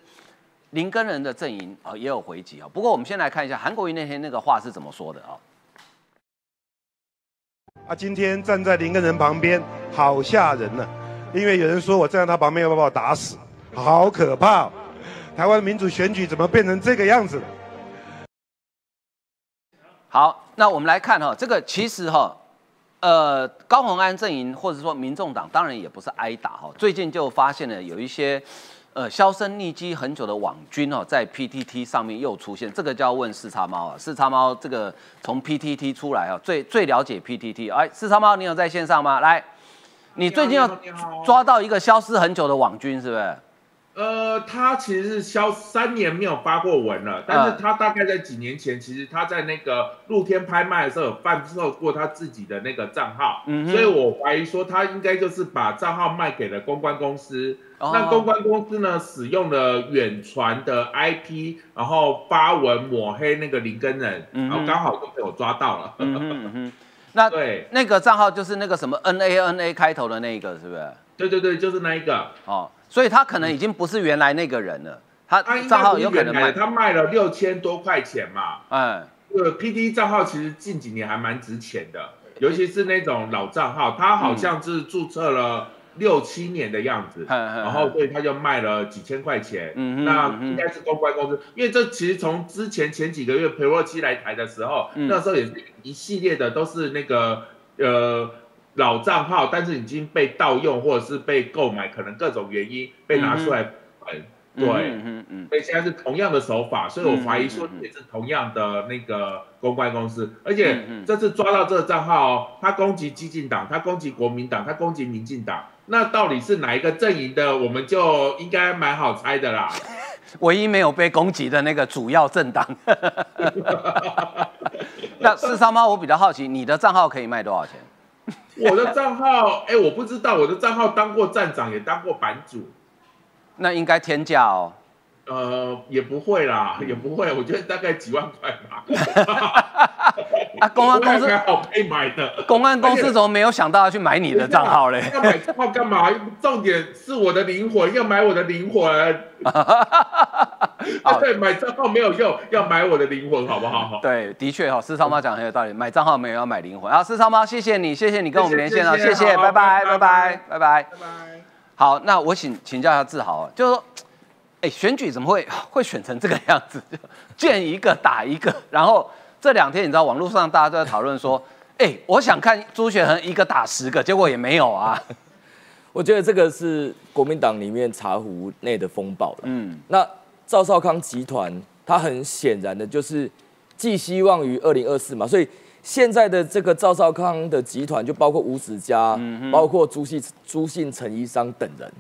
A: 林根人的阵营啊也有回击啊。不过我们先来看一下韩国瑜那天那个话是怎么说的啊。
G: 啊，今天站在林根人旁边，好吓人呢，因为有人说我站在他旁边要把我打死。好可怕！台湾民主选举怎么变成这个样子了？
A: 好，那我们来看哈，这个其实哈，呃，高鸿安阵营或者说民众党当然也不是挨打哈，最近就发现了有一些呃销声匿迹很久的网军哦，在 PTT 上面又出现，这个就要问四叉猫啊。四叉猫这个从 PTT 出来啊，最最了解 PTT。哎，四叉猫，你有在线上吗？来，你最近要抓到一个消失很久的网军，是不是？
F: 呃，他其实是消三年没有发过文了，但是他大概在几年前，其实他在那个露天拍卖的时候有贩售过他自己的那个账号，所以我怀疑说他应该就是把账号卖给了公关公司，那公关公司呢使用了远传的 IP，然后发文抹黑那个林根人，然后刚好就被我抓到了。(laughs)
A: 那对。那个账号就是那个什么 NANA 开头的那个，是不是？
F: 对对对，就是那一个。
A: 哦。所以他可能已经不是原来那个人了，他账号有可能卖，
F: 他卖了六千多块钱嘛。哎，这个 P D 账号其实近几年还蛮值钱的，尤其是那种老账号，他好像是注册了六七年的样子，然后所以他就卖了几千块钱。嗯那应该是公关公司，因为这其实从之前前几个月裴若期来台的时候，那时候也是一系列的都是那个呃。老账号，但是已经被盗用或者是被购买，可能各种原因被拿出来，对，嗯嗯，所以现在是同样的手法，所以我怀疑说也是同样的那个公关公司，而且这次抓到这个账号，他攻击激进党，他攻击国民党，他攻击民进党，那到底是哪一个阵营的，我们就应该蛮好猜的啦。
A: 唯一没有被攻击的那个主要政党。(laughs) 那四三八，我比较好奇，你的账号可以卖多少钱？(laughs)
F: 我的账号，哎，我不知道，我的账号当过站长，也当过版主，
A: 那应该天价哦。
F: 呃，也不会啦，也不会，我觉得大概几万块吧。(laughs)
A: 啊，公安公司
F: 好配买的。
A: 公安公司怎么没有想到要去买你的账号嘞？
F: 要买账号干嘛？重点是我的灵魂，要买我的灵魂。(laughs) 啊对，买账号没有用，要买我的灵魂，好不好？
A: 对，的确哈，四超猫讲很有道理，买账号没有要买灵魂。啊，四超猫，谢谢你，谢谢你跟我们连线了，谢谢，拜拜，拜拜，拜拜，拜拜。好，那我请请教一下志豪，就是说。哎，选举怎么会会选成这个样子？见一个打一个，然后这两天你知道网络上大家都在讨论说，哎，我想看朱学恒一个打十个，结果也没有啊。(laughs)
H: 我觉得这个是国民党里面茶壶内的风暴了。嗯，那赵少康集团，他很显然的就是寄希望于二零二四嘛，所以现在的这个赵少康的集团，就包括吴子嘉，包括朱信朱信陈医生等人。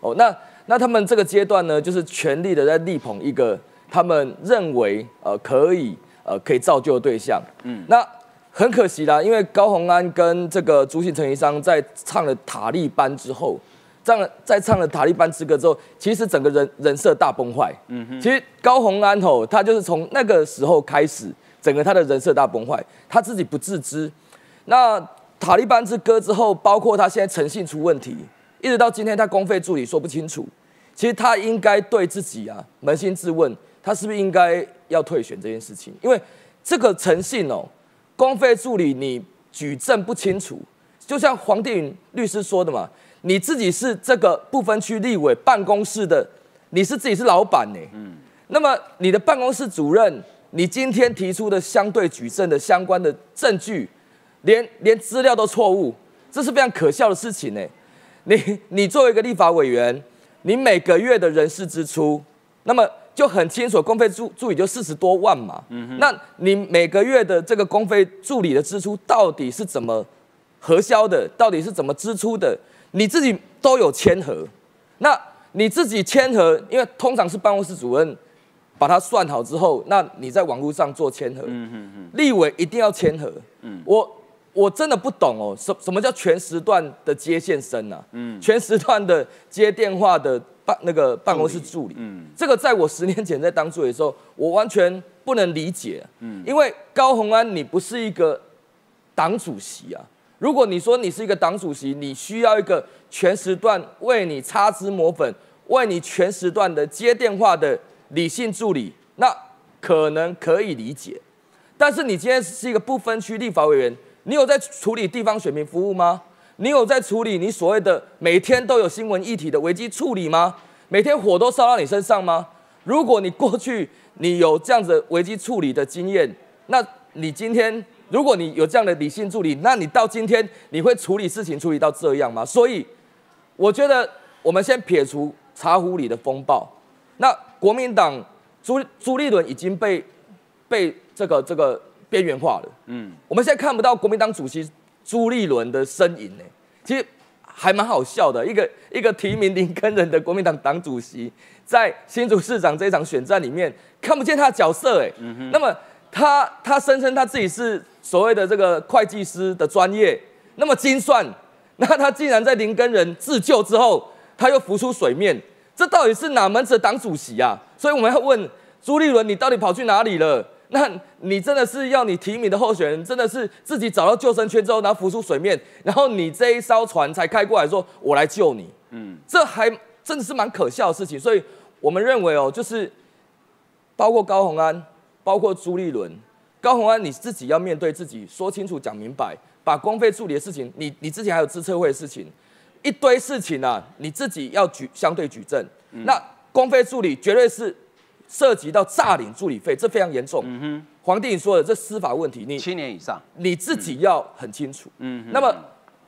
H: 哦，那。那他们这个阶段呢，就是全力的在力捧一个他们认为呃可以呃可以造就的对象。嗯，那很可惜啦，因为高洪安跟这个朱信成医生在唱了塔利班之后，唱了在唱了塔利班之歌之后，其实整个人人设大崩坏。嗯哼，其实高洪安吼，他就是从那个时候开始，整个他的人设大崩坏，他自己不自知。那塔利班之歌之后，包括他现在诚信出问题。一直到今天，他公费助理说不清楚。其实他应该对自己啊扪心自问，他是不是应该要退选这件事情？因为这个诚信哦，公费助理你举证不清楚，就像黄定宇律师说的嘛，你自己是这个不分区立委办公室的，你是自己是老板呢。嗯。那么你的办公室主任，你今天提出的相对举证的相关的证据，连连资料都错误，这是非常可笑的事情呢。你你作为一个立法委员，你每个月的人事支出，那么就很清楚，公费助助理就四十多万嘛。嗯那你每个月的这个公费助理的支出到底是怎么核销的？到底是怎么支出的？你自己都有签合。那你自己签合，因为通常是办公室主任把它算好之后，那你在网络上做签合。嗯嗯嗯。立委一定要签合。嗯。我。我真的不懂哦，什什么叫全时段的接线生呢？嗯，全时段的接电话的办那个办公室助理，嗯，这个在我十年前在当助理的时候，我完全不能理解，嗯，因为高鸿安你不是一个党主席啊，如果你说你是一个党主席，你需要一个全时段为你擦脂抹粉、为你全时段的接电话的理性助理，那可能可以理解，但是你今天是一个不分区立法委员。你有在处理地方选民服务吗？你有在处理你所谓的每天都有新闻议题的危机处理吗？每天火都烧到你身上吗？如果你过去你有这样子危机处理的经验，那你今天如果你有这样的理性助理，那你到今天你会处理事情处理到这样吗？所以我觉得我们先撇除茶壶里的风暴。那国民党朱朱立伦已经被被这个这个边缘化了。嗯，我们现在看不到国民党主席朱立伦的身影呢。其实还蛮好笑的，一个一个提名林根人的国民党党主席，在新竹市长这一场选战里面看不见他的角色。哎，那么他他声称他自己是所谓的这个会计师的专业，那么精算，(laughs) 那他竟然在林根人自救之后，他又浮出水面。这到底是哪门子党主席啊？所以我们要问朱立伦，你到底跑去哪里了？那你真的是要你提名的候选人，真的是自己找到救生圈之后，然后浮出水面，然后你这一艘船才开过来说，我来救你。嗯，这还真的是蛮可笑的事情。所以我们认为哦，就是包括高鸿安，包括朱立伦，高鸿安你自己要面对自己，说清楚讲明白，把公费处理的事情，你你之前还有自测会的事情。一堆事情啊，你自己要举相对举证。那公费助理绝对是涉及到诈领助理费，这非常严重。嗯哼，黄帝你说的这司法问题，你
A: 七年以上，
H: 你自己要很清楚。嗯，那么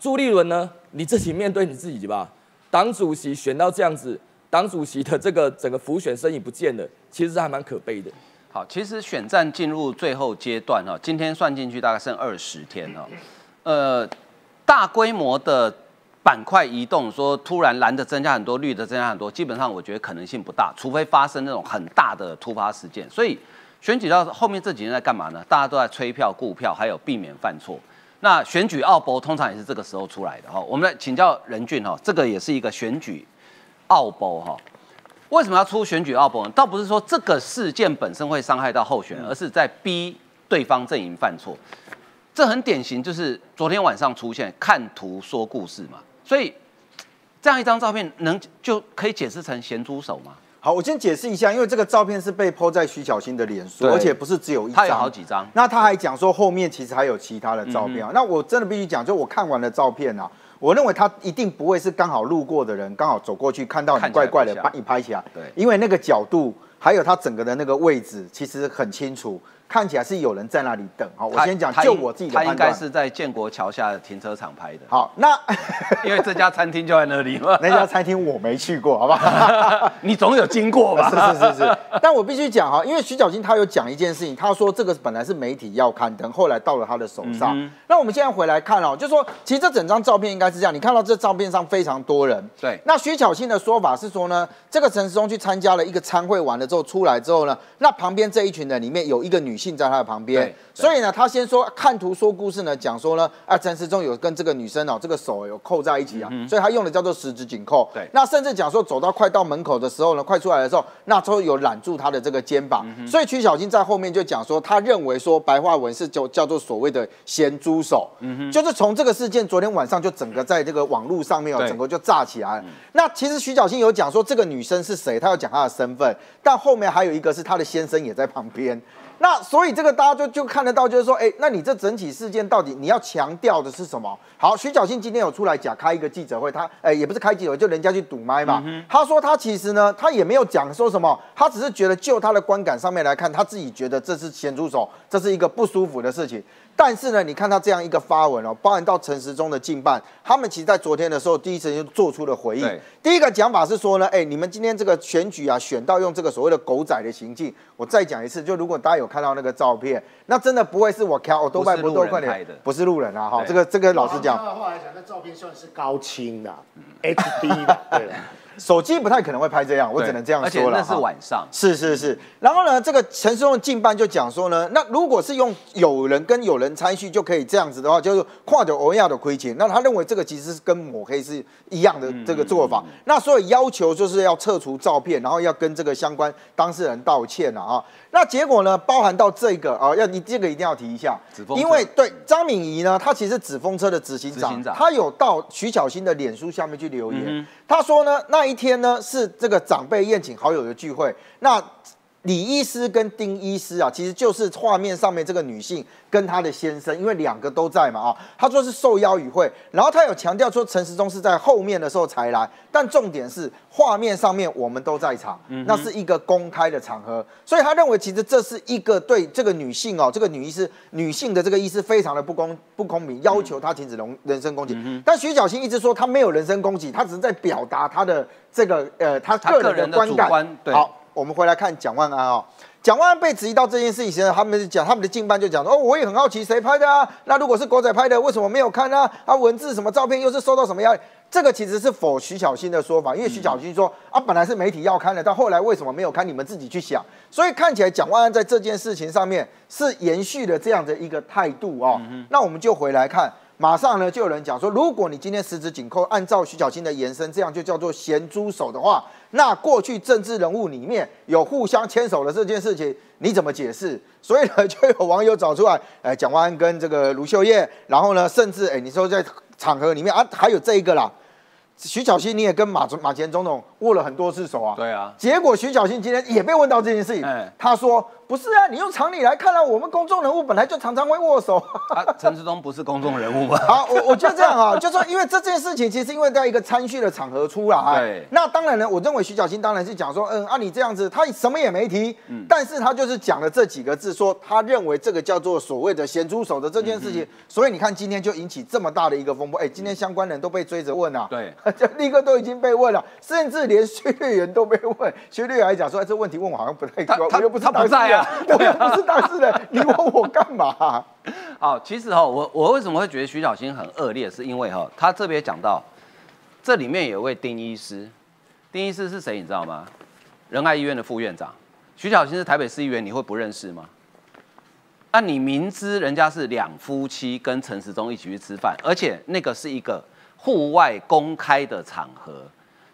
H: 朱立伦呢？你自己面对你自己吧。党主席选到这样子，党主席的这个整个浮选身影不见了，其实还蛮可悲的。
A: 好，其实选战进入最后阶段哈，今天算进去大概剩二十天了。呃，大规模的。板块移动，说突然蓝的增加很多，绿的增加很多，基本上我觉得可能性不大，除非发生那种很大的突发事件。所以选举到后面这几年在干嘛呢？大家都在催票、顾票，还有避免犯错。那选举奥博通常也是这个时候出来的哈。我们来请教任俊哈，这个也是一个选举奥博哈。为什么要出选举奥博呢？倒不是说这个事件本身会伤害到候选人，而是在逼对方阵营犯错。这很典型，就是昨天晚上出现看图说故事嘛。所以这样一张照片能就可以解释成咸猪手吗？
I: 好，我先解释一下，因为这个照片是被抛在徐小新的脸书，而且不是只有一张，
A: 他有好几张。
I: 那他还讲说后面其实还有其他的照片。那我真的必须讲，就我看完了照片啊，我认为他一定不会是刚好路过的人，刚好走过去看到你怪怪的，把你拍起来。
A: 对，
I: 因为那个角度还有他整个的那个位置，其实很清楚。看起来是有人在那里等好，我先讲，就我自己的
A: 他应该是在建国桥下的停车场拍的。
I: 好，那 (laughs)
A: 因为这家餐厅就在那里嘛。(laughs)
I: 那家餐厅我没去过，好不好？(laughs)
A: 你总有经过吧？
I: 是是是是。但我必须讲哈，因为徐小金他有讲一件事情，他说这个本来是媒体要刊登，后来到了他的手上。那我们现在回来看哦，就说其实这整张照片应该是这样，你看到这照片上非常多人。
A: 对。
I: 那徐小新的说法是说呢，这个陈时中去参加了一个参会完了之后出来之后呢，那旁边这一群人里面有一个女性在他的旁边。所以呢，他先说看图说故事呢，讲说呢，啊，陈时中有跟这个女生哦，这个手有扣在一起啊，所以他用的叫做十指紧扣。
A: 对，
I: 那甚至讲说走到快到门口的时候呢，快出来的时候，那之后有揽住他的这个肩膀。所以曲小金在后面就讲说，他认为说白话文是叫叫做所谓的咸猪手，就是从这个事件昨天晚上就整个在这个网络上面哦，整个就炸起来。那其实徐小新有讲说这个女生是谁，他要讲她的身份，但后面还有一个是他的先生也在旁边。那所以这个大家就就看得到，就是说，哎，那你这整体事件到底你要强调的是什么？好，徐小新今天有出来讲开一个记者会，他哎也不是开记者会，就人家去堵麦嘛。他说他其实呢，他也没有讲说什么，他只是觉得就他的观感上面来看，他自己觉得这是咸猪手，这是一个不舒服的事情。但是呢，你看他这样一个发文哦，包含到陈时中的近办，他们其实在昨天的时候，第一时间就做出了回应。第一个讲法是说呢，哎，你们今天这个选举啊，选到用这个所谓的狗仔的行径，我再讲一次，就如果大家有看到那个照片，那真的不会是我看，我都快不都快点，不是路人啊，哈，这个这个老实讲，
B: 话来讲，那照片算是高清的，HD 的，对。
I: 手机不太可能会拍这样，我只能这样说
A: 了。而且那是晚上。
I: 是是是。然后呢，这个陈世忠的近办就讲说呢，那如果是用有人跟有人参序就可以这样子的话，就是跨着欧亚的亏钱。那他认为这个其实是跟抹黑是一样的这个做法。那所以要求就是要撤除照片，然后要跟这个相关当事人道歉了啊。那结果呢，包含到这个啊，要你这个一定要提一下，因为对张敏仪呢，他其实纸风车的执行长，他有到徐小新的脸书下面去留言，他说呢，那一天呢是这个长辈宴请好友的聚会，那李医师跟丁医师啊，其实就是画面上面这个女性跟她的先生，因为两个都在嘛啊，他说是受邀与会，然后他有强调说陈时中是在后面的时候才来，但重点是画面上面我们都在场，那是一个公开的场合，所以他认为其实这是一个对这个女性哦，这个女医师女性的这个医师非常的不公不公平，要求她停止人人身攻击，但徐小新一直说他没有人身攻击，他只是在表达他的这个呃他
A: 他
I: 个人
A: 的主
I: 观感，好。我们回来看蒋万安哦，蒋万安被质疑到这件事情时，他们讲他们的竞办就讲说哦，我也很好奇谁拍的啊？那如果是狗仔拍的，为什么没有看呢、啊？文字什么照片又是受到什么压力？这个其实是否徐小新的说法，因为徐小新说、啊，本来是媒体要看的，但后来为什么没有看？你们自己去想。所以看起来蒋万安在这件事情上面是延续了这样的一个态度哦。那我们就回来看。马上呢，就有人讲说，如果你今天十指紧扣，按照徐小新的延伸，这样就叫做咸猪手的话，那过去政治人物里面有互相牵手的这件事情，你怎么解释？所以呢，(laughs) 就有网友找出来，哎，蒋万安跟这个卢秀燕，然后呢，甚至哎，你说在场合里面啊，还有这一个啦，徐小新你也跟马总马前总统握了很多次手啊，
A: 对啊，
I: 结果徐小新今天也被问到这件事情，
A: 哎。
I: 他说不是啊，你用常理来看啊，我们公众人物本来就常常会握手。
A: 啊，陈志忠不是公众人物吗？(laughs)
I: 好，我我就这样啊，就说因为这件事情，其实因为在一个参叙的场合出来，
A: 对。
I: 那当然呢，我认为徐小新当然是讲说，嗯，啊你这样子，他什么也没提，但是他就是讲了这几个字，说他认为这个叫做所谓的咸猪手的这件事情，所以你看今天就引起这么大的一个风波，哎，今天相关人都被追着问啊，
A: 对，(laughs)
I: 就立刻都已经被问了，甚至连薛略元都被问，薛略元还讲说，哎，这问题问我好像不太
A: 他
I: 对，我又不是
A: 他在啊 (laughs)
I: 我又不是当事人，(laughs) 你问我干嘛？
A: 好，其实哈、我我为什么会觉得徐小新很恶劣，是因为哈、他特别讲到，这里面有一位丁医师，丁医师是谁你知道吗？仁爱医院的副院长，徐小新是台北市议员，你会不认识吗？那你明知人家是两夫妻跟陈时中一起去吃饭，而且那个是一个户外公开的场合，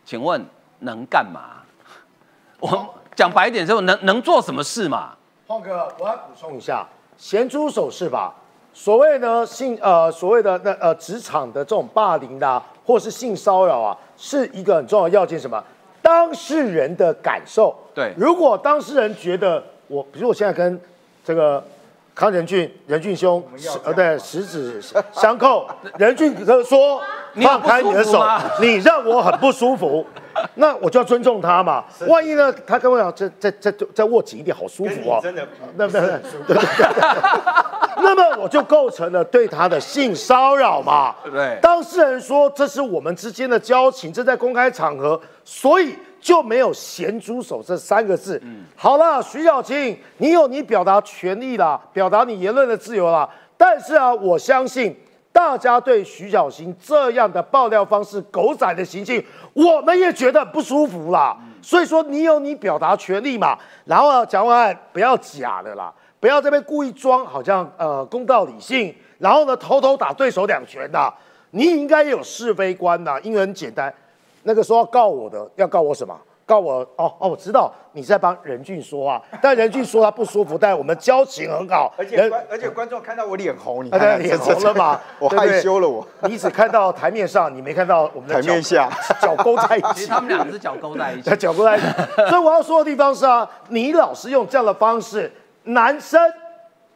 A: 请问能干嘛？(laughs) 我讲白一点之后，能能做什么事嘛？
B: 晃哥，我要补充一下，咸猪手是吧？所谓的性呃所谓的那呃职场的这种霸凌的、啊，或是性骚扰啊，是一个很重要的要件，什么？当事人的感受。
A: 对
B: 如果当事人觉得我，比如我现在跟这个康仁俊仁俊兄呃对十指相扣，(laughs) 仁俊哥说
A: 你
B: 放开你的手你让我很不舒服。(laughs) 那我就要尊重他嘛。万一呢，他跟我讲，再再再再握紧一点，好舒服啊。真的，对不对？对对对。(laughs) 那么我就构成了对他的性骚扰嘛。
A: 对
B: 当事人说这是我们之间的交情，这在公开场合，所以就没有“咸猪手”这三个字。嗯，好了，徐小青，你有你表达权利啦，表达你言论的自由啦。但是啊，我相信大家对徐小青这样的爆料方式、狗仔的行径，我们也觉得不舒服啦。所以说，你有你表达权利嘛。然后呢，讲完不要假的啦，不要这边故意装好像呃公道理性，然后呢偷偷打对手两拳的。你应该有是非观呐，因为很简单，那个说要告我的，要告我什么？告我哦哦，我知道你在帮任俊说话，(laughs) 但任俊说他不舒服，但我们交情很好，
I: 而且
B: 人
I: 观而且观众看到我脸红，你
B: 啊，
I: 看
B: 对，脸红了嘛，(laughs)
I: 我害羞了我。(laughs)
B: 你只看到台面上，你没看到我们的
I: 台面下
B: 脚脚勾在一起。
A: 其实他们两个是脚勾在一起
B: 在。脚勾在一起。所以我要说的地方是啊，你老是用这样的方式，男生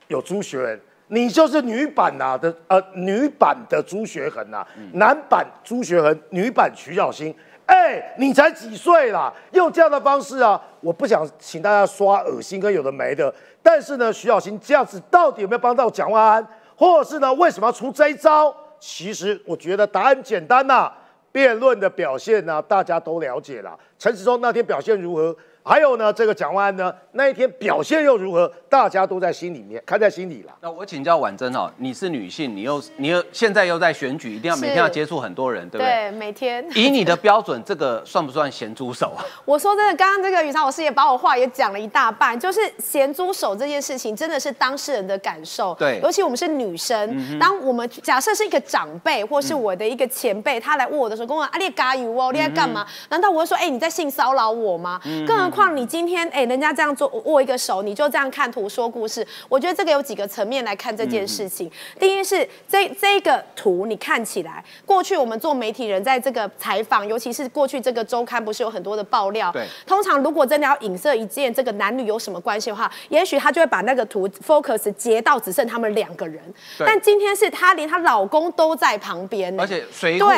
B: 有朱学恒，你就是女版呐、的呃女版的朱学恒呐、男版朱学恒，女版徐小新。哎，你才几岁啦？用这样的方式啊，我不想请大家刷恶心跟有的没的。但是呢，徐小新这样子到底有没有帮到蒋万安，或者是呢，为什么要出这一招？其实我觉得答案简单呐、辩论的表现呢、大家都了解了。陈时中那天表现如何？还有呢，这个蒋万安呢，那一天表现又如何？大家都在心里面，看在心里了。
A: 那我请教婉珍哦，你是女性，你又你又现在又在选举，一定要每天要接触很多人，对不对？
C: 对，每天。
A: 以你的标准，这个算不算咸猪手啊？(laughs)
C: 我说真的，刚刚这个雨超老师也把我话也讲了一大半，就是咸猪手这件事情，真的是当事人的感受。
A: 对
C: 尤其我们是女生，当我们假设是一个长辈或是我的一个前辈，他来问我的时候，跟我讲啊，你加油哦，你在干嘛？难道我会说，哎、你在性骚扰我吗？更何况况你今天哎，人家这样做握一个手，你就这样看图说故事。我觉得这个有几个层面来看这件事情。第一是这这个图你看起来，过去我们做媒体人在这个采访，尤其是过去这个周刊不是有很多的爆料。
A: 对。
C: 通常如果真的要影射一件这个男女有什么关系的话，也许他就会把那个图 focus 截到只剩他们两个人。但今天是她连她老公都在旁边，
A: 而且随护。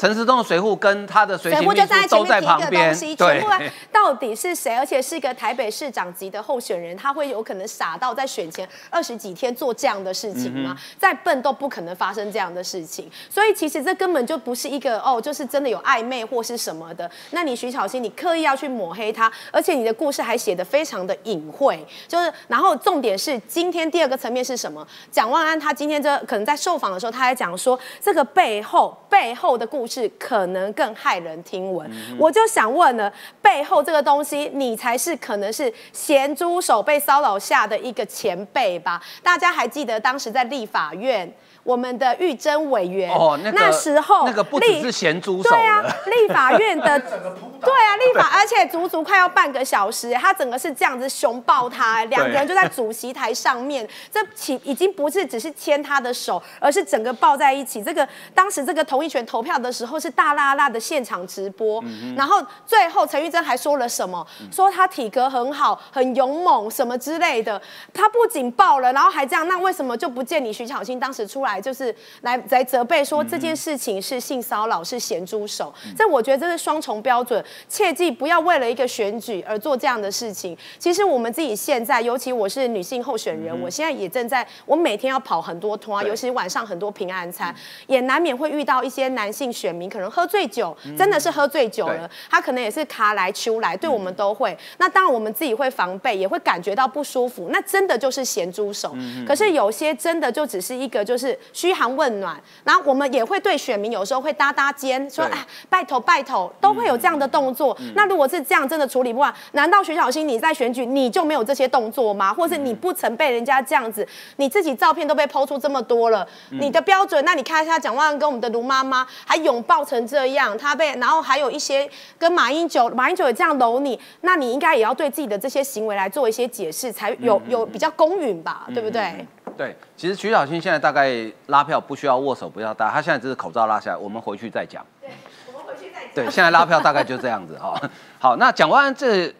A: 陈时中的水户跟他的随行秘书都在旁边，
C: 对，到底是谁？而且是一个台北市长级的候选人，他会有可能傻到在选前二十几天做这样的事情吗？再笨都不可能发生这样的事情。所以其实这根本就不是一个哦，就是真的有暧昧或是什么的。那你徐巧芯，你刻意要去抹黑他，而且你的故事还写的非常的隐晦。就是，然后重点是今天第二个层面是什么？蒋万安他今天这可能在受访的时候，他还讲说这个背后背后的故事。是可能更骇人听闻，我就想问了，背后这个东西，你才是可能是咸猪手被骚扰下的一个前辈吧？大家还记得当时在立法院？我们的玉珍委员，
A: 哦，
C: 那时候
A: 那个不只是咸猪手，(laughs)
C: 对啊，立法院的，对啊，立法，而且足足快要半个小时，他整个是这样子熊抱他，两个人就在主席台上面，(laughs) 这起已经不是只是牵他的手，而是整个抱在一起。这个当时这个同意权投票的时候是大啦啦的现场直播，然后最后陈玉珍还说了什么？说他体格很好，很勇猛什么之类的。他不仅抱了，然后还这样，那为什么就不见你徐巧芯当时出来？来就是来来责备说这件事情是性骚扰是咸猪手，这我觉得这是双重标准，切记不要为了一个选举而做这样的事情。其实我们自己现在，尤其我是女性候选人，我现在也正在，我每天要跑很多通啊，尤其晚上很多平安餐，也难免会遇到一些男性选民可能喝醉酒，真的是喝醉酒了，他可能也是卡来秋来，对我们都会。那当然我们自己会防备，也会感觉到不舒服，那真的就是咸猪手。可是有些真的就只是一个就是。嘘寒问暖，然后我们也会对选民有时候会搭搭肩，说哎，拜托拜托，都会有这样的动作。那如果是这样，真的处理不完，难道徐小新你在选举你就没有这些动作吗？或是你不曾被人家这样子，你自己照片都被抛出这么多了，你的标准？那你看一下蒋万跟我们的卢妈妈还拥抱成这样，他被然后还有一些跟马英九，马英九也这样搂你，那你应该也要对自己的这些行为来做一些解释，才有有比较公允吧，对不对？
A: 对，其实徐小青现在大概拉票不需要握手，不要搭，他现在只是口罩拉下来，我们回去再讲。
C: 对，我们回去再讲。
A: 对，现在拉票大概就这样子哈。(laughs) 好，那蒋万安这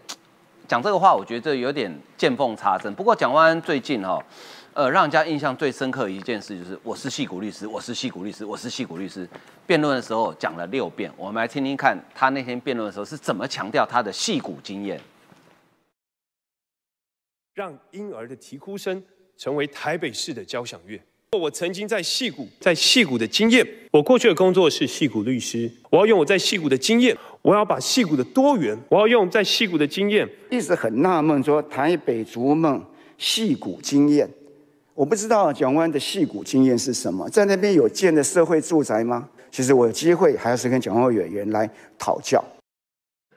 A: 讲这个话，我觉得有点见缝插针。不过蒋万安最近哈，呃，让人家印象最深刻一件事就是，我是戏骨律师，我是戏骨律师，我是戏骨律师。辩论的时候讲了六遍，我们来听听看他那天辩论的时候是怎么强调他的戏骨经验。
J: 让婴儿的啼哭声。成为台北市的交响乐。我曾经在戏谷，在戏谷的经验，我过去的工作是戏谷律师。我要用我在戏谷的经验，我要把戏谷的多元，我要用在戏谷的经验。
K: 一直很纳闷，说台北逐梦戏谷经验，我不知道蒋万的戏谷经验是什么，在那边有建的社会住宅吗？其实我有机会还是跟蒋万委员来讨教。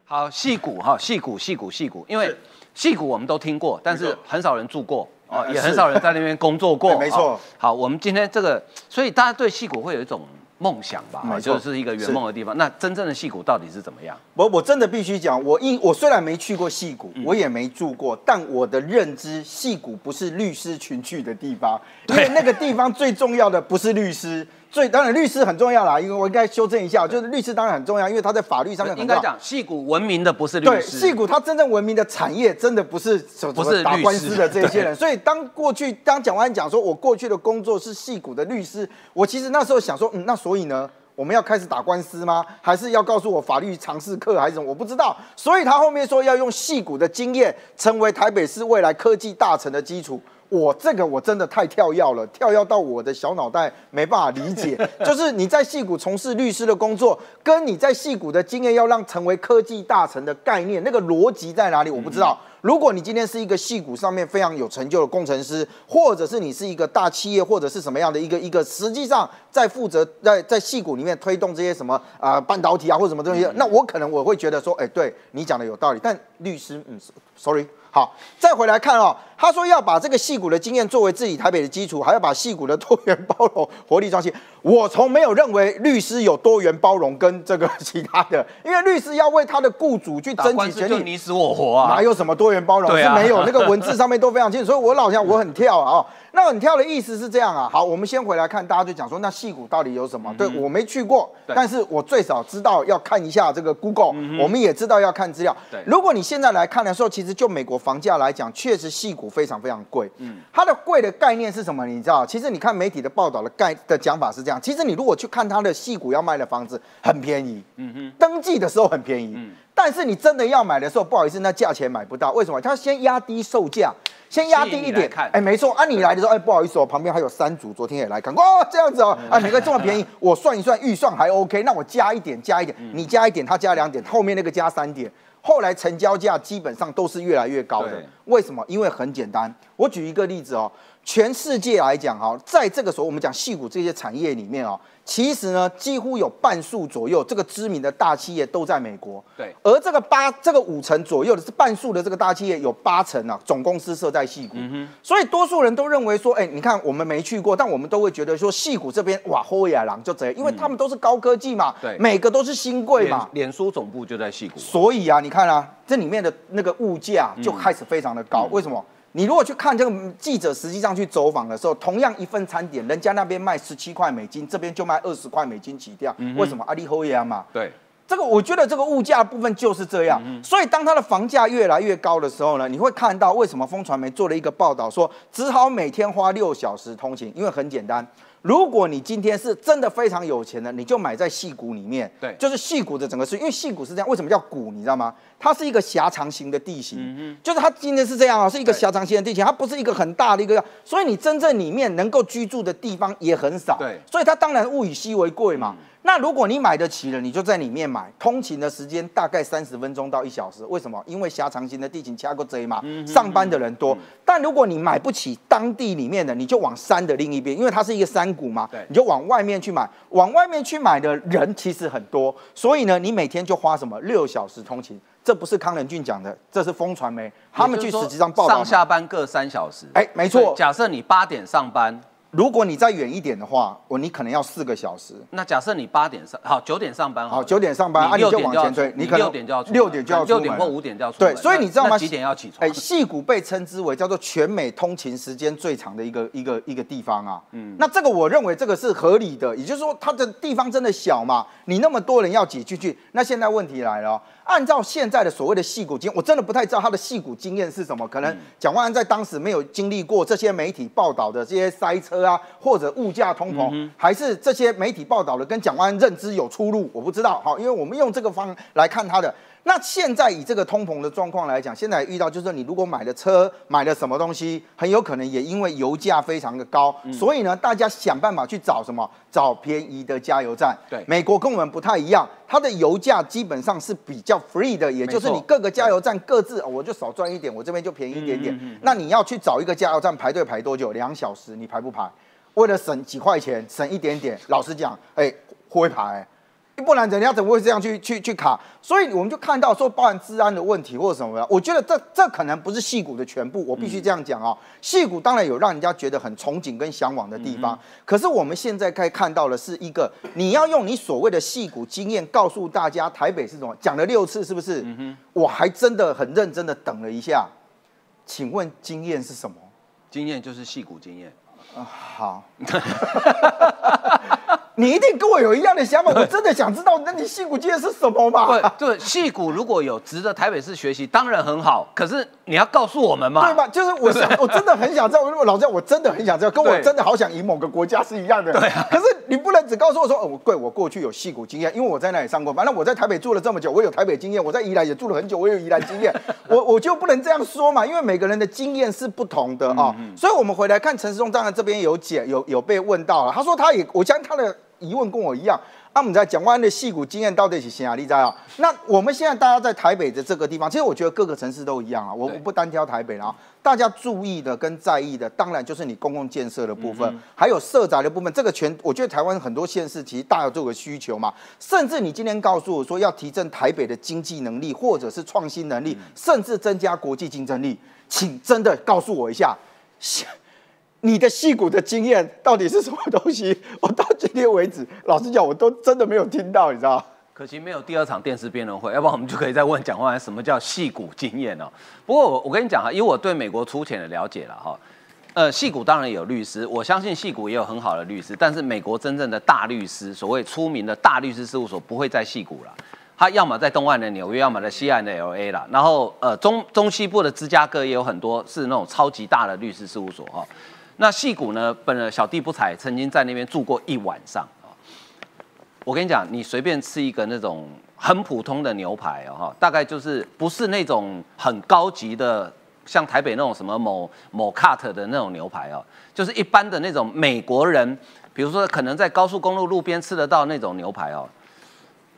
A: 好，戏谷哈，戏谷戏谷戏谷，因为戏谷我们都听过，但是很少人住过。哦，也很少人在那边工作过。(laughs)
I: 没错。
A: 好，我们今天这个，所以大家对戏骨会有一种梦想吧？就是一个圆梦的地方。那真正的戏骨到底是怎么样？
I: 我我真的必须讲，我一我虽然没去过戏骨，我也没住过，但我的认知，戏骨不是律师群聚的地方，因为那个地方最重要的不是律师。所以当然律师很重要啦，因为我应该修正一下，就是律师当然很重要，因为他在法律上面
A: 应该讲，戏骨文明的不是律
I: 师，对，戏骨他真正文明的产业真的不是
A: 不是
I: 打官司的这些人。(laughs) 所以当过去当蒋万讲说，我过去的工作是戏骨的律师，我其实那时候想说，嗯，那所以呢，我们要开始打官司吗？还是要告诉我法律常识课还是什么？我不知道。所以他后面说要用戏骨的经验，成为台北市未来科技大成的基础。我这个我真的太跳跃了，跳跃到我的小脑袋没办法理解。(laughs) 就是你在戏谷从事律师的工作，跟你在戏谷的经验要让成为科技大臣的概念，那个逻辑在哪里？我不知道。如果你今天是一个戏谷上面非常有成就的工程师，或者是你是一个大企业，或者是什么样的一个一个，实际上在负责在在戏谷里面推动这些什么啊半导体啊或者什么东西，那我可能我会觉得说，哎，对你讲的有道理。但律师，嗯，sorry。好，再回来看哦，他说要把这个戏骨的经验作为自己台北的基础，还要把戏骨的多元包容、活力创新。我从没有认为律师有多元包容跟这个其他的，因为律师要为他的雇主去争取权利，(laughs)
A: 你死我活啊，
I: 哪有什么多元包容？是没有，那个文字上面都非常清楚。(laughs) 所以我老讲我很跳啊、哦，那很跳的意思是这样啊。好，我们先回来看，大家就讲说那戏骨到底有什么？对我没去过，但是我最少知道要看一下这个 Google，、我们也知道要看资料
A: 对。
I: 如果你现在来看的时候，其实就美国房价来讲，确实戏骨非常非常贵。嗯，它的贵的概念是什么？你知道？其实你看媒体的报道的概的讲法是这样。其实你如果去看它的戏股要卖的房子，很便宜。嗯哼，登记的时候很便宜。嗯，但是你真的要买的时候，不好意思，那价钱买不到。为什么？它先压低售价。先压低一点
A: 看，
I: 哎，没错。啊，你来的时候，哎，不好意思哦，旁边还有三组，昨天也来看，哦，这样子哦，啊，每个这么便宜？我算一算，预算还 OK，那我加一点，加一点，你加一点，他加两点，后面那个加三点，后来成交价基本上都是越来越高的
A: 对。
I: 为什么？因为很简单，我举一个例子哦，全世界来讲哈，在这个时候我们讲戏骨这些产业里面哦，其实呢，几乎有半数左右这个知名的大企业都在美国。
A: 对。
I: 而这个八这个五成左右的是半数的这个大企业，有八成啊总公司设在戏谷，所以多数人都认为说，哎、你看我们没去过，但我们都会觉得说戏谷这边哇，后野狼就这样，因为他们都是高科技嘛，
A: 对。
I: 每个都是新贵嘛。
A: 脸，脸书总部就在戏谷，
I: 所以啊，你看啊，这里面的那个物价就开始非常的高。为什么？你如果去看这个记者实际上去走访的时候，同样一份餐点，人家那边卖十七块美金，这边就卖二十块美金起跳。为什么？阿里和亚嘛，
A: 对，
I: 这个我觉得这个物价部分就是这样，所以当它的房价越来越高的时候呢，你会看到为什么风传媒做了一个报道说，只好每天花六小时通勤，因为很简单。如果你今天是真的非常有钱的，你就买在戏谷里面，
A: 对
I: 就是戏谷的整个是，因为戏谷是这样，为什么叫谷？你知道吗？它是一个狭长型的地形，就是它今天是这样啊，是一个狭长型的地形，它不是一个很大的一个，所以你真正里面能够居住的地方也很少，
A: 对
I: 所以它当然物以稀为贵嘛。那如果你买得起了，你就在里面买，通勤的时间大概三十分钟到一小时。为什么？因为狭长型的地形掐个贼嘛，上班的人多。但如果你买不起当地里面的，你就往山的另一边，因为它是一个山谷嘛
A: 对，
I: 你就往外面去买。往外面去买的人其实很多，所以呢，你每天就花什么六小时通勤。这不是康仁俊讲的，这是风传媒他们去实际上报道。
A: 上下班各三小时，
I: 哎没错
A: 假设你八点上班，
I: 如果你再远一点的话，我你可能要四个小时。
A: 那假设你八点上，好九点上班
I: 好，九点上班，啊，你就往前推，你可能
A: 六点就要
I: 六点就要
A: 六点或五点就要出门
I: 对，所以你知道吗？
A: 几点要起床
I: 哎，戏谷被称之为叫做全美通勤时间最长的一个一个一个地方啊。嗯，那这个我认为这个是合理的，也就是说它的地方真的小嘛，你那么多人要挤进去，那现在问题来了哦、按照现在的所谓的戏骨经验，我真的不太知道他的戏骨经验是什么。可能蒋万安在当时没有经历过这些媒体报道的这些塞车啊，或者物价通膨，还是这些媒体报道的跟蒋万安认知有出入，我不知道。好，因为我们用这个方来看他的。那现在以这个通膨的状况来讲，现在遇到就是你如果买的车买了什么东西，很有可能也因为油价非常的高，所以呢，大家想办法去找什么？找便宜的加油站。
A: 对
I: 美国跟我们不太一样，它的油价基本上是比较 free 的，也就是你各个加油站各自，哦我就少赚一点，我这边就便宜一点点。
A: 嗯
I: 那你要去找一个加油站排队排多久？两小时，你排不排？为了省几块钱，省一点点，老实讲，哎、会排、不然人家怎么会这样去去去卡？所以我们就看到说，包含治安的问题或者什么的，我觉得这这可能不是戏骨的全部，我必须这样讲啊、戏骨当然有让人家觉得很憧憬跟向往的地方，可是我们现在该看到的是一个，你要用你所谓的戏骨经验告诉大家台北是什么，讲了六次是不是？我还真的很认真的等了一下，请问经验是什么？
A: 经验就是戏骨经验。
I: 好，(laughs) 你一定跟我有一样的想法，(laughs) 我真的想知道，那你戏骨经验是什么嘛？
A: 不，对，戏骨如果有值得台北市学习，当然很好。可是你要告诉我们嘛，
I: 对吧？就是我想，我真的很想知道。我老实讲，我真的很想知道，跟我真的好想赢某个国家是一样的。对啊。可是你不能只告诉我说，哦，我贵，我过去有戏骨经验，因为我在那里上过班。那我在台北住了这么久，我有台北经验；我在宜兰也住了很久，我有宜兰经验。(laughs) 我我就不能这样说嘛，因为每个人的经验是不同的啊、所以我们回来看陈时中，当然这边有解有有被问到了，他说他也，我相信他的疑问跟我一样。啊，我们在讲完的戏骨经验到底是谁啊？你知道？那我们现在大家在台北的这个地方，其实我觉得各个城市都一样啊，我我不单挑台北啊。大家注意的跟在意的，当然就是你公共建设的部分，还有社宅的部分。这个全，我觉得台湾很多县市其实大有这个需求嘛。甚至你今天告诉我说要提振台北的经济能力，或者是创新能力，甚至增加国际竞争力，请真的告诉我一下，你的戏骨的经验到底是什么东西？我到今天为止，老实讲，我都真的没有听到，你知道。
A: 可惜没有第二场电视辩论会，(laughs) 要不然我们就可以再问蒋万安什么叫戏骨经验哦。不过我我跟你讲哈，以我对美国粗浅的了解了哈，呃，戏骨当然有律师，我相信戏骨也有很好的律师，但是美国真正的大律师，所谓出名的大律师事务所不会在戏骨了，他要么在东岸的纽约，要么在西岸的 L A 了。然后呃中中西部的芝加哥也有很多是那种超级大的律师事务所哈。那戏骨呢，本人小弟不才，曾经在那边住过一晚上。我跟你讲，你随便吃一个那种很普通的牛排哦，哈大概就是不是那种很高级的，像台北那种什么某某 cut 的那种牛排哦，就是一般的那种美国人，比如说可能在高速公路路边吃得到那种牛排哦，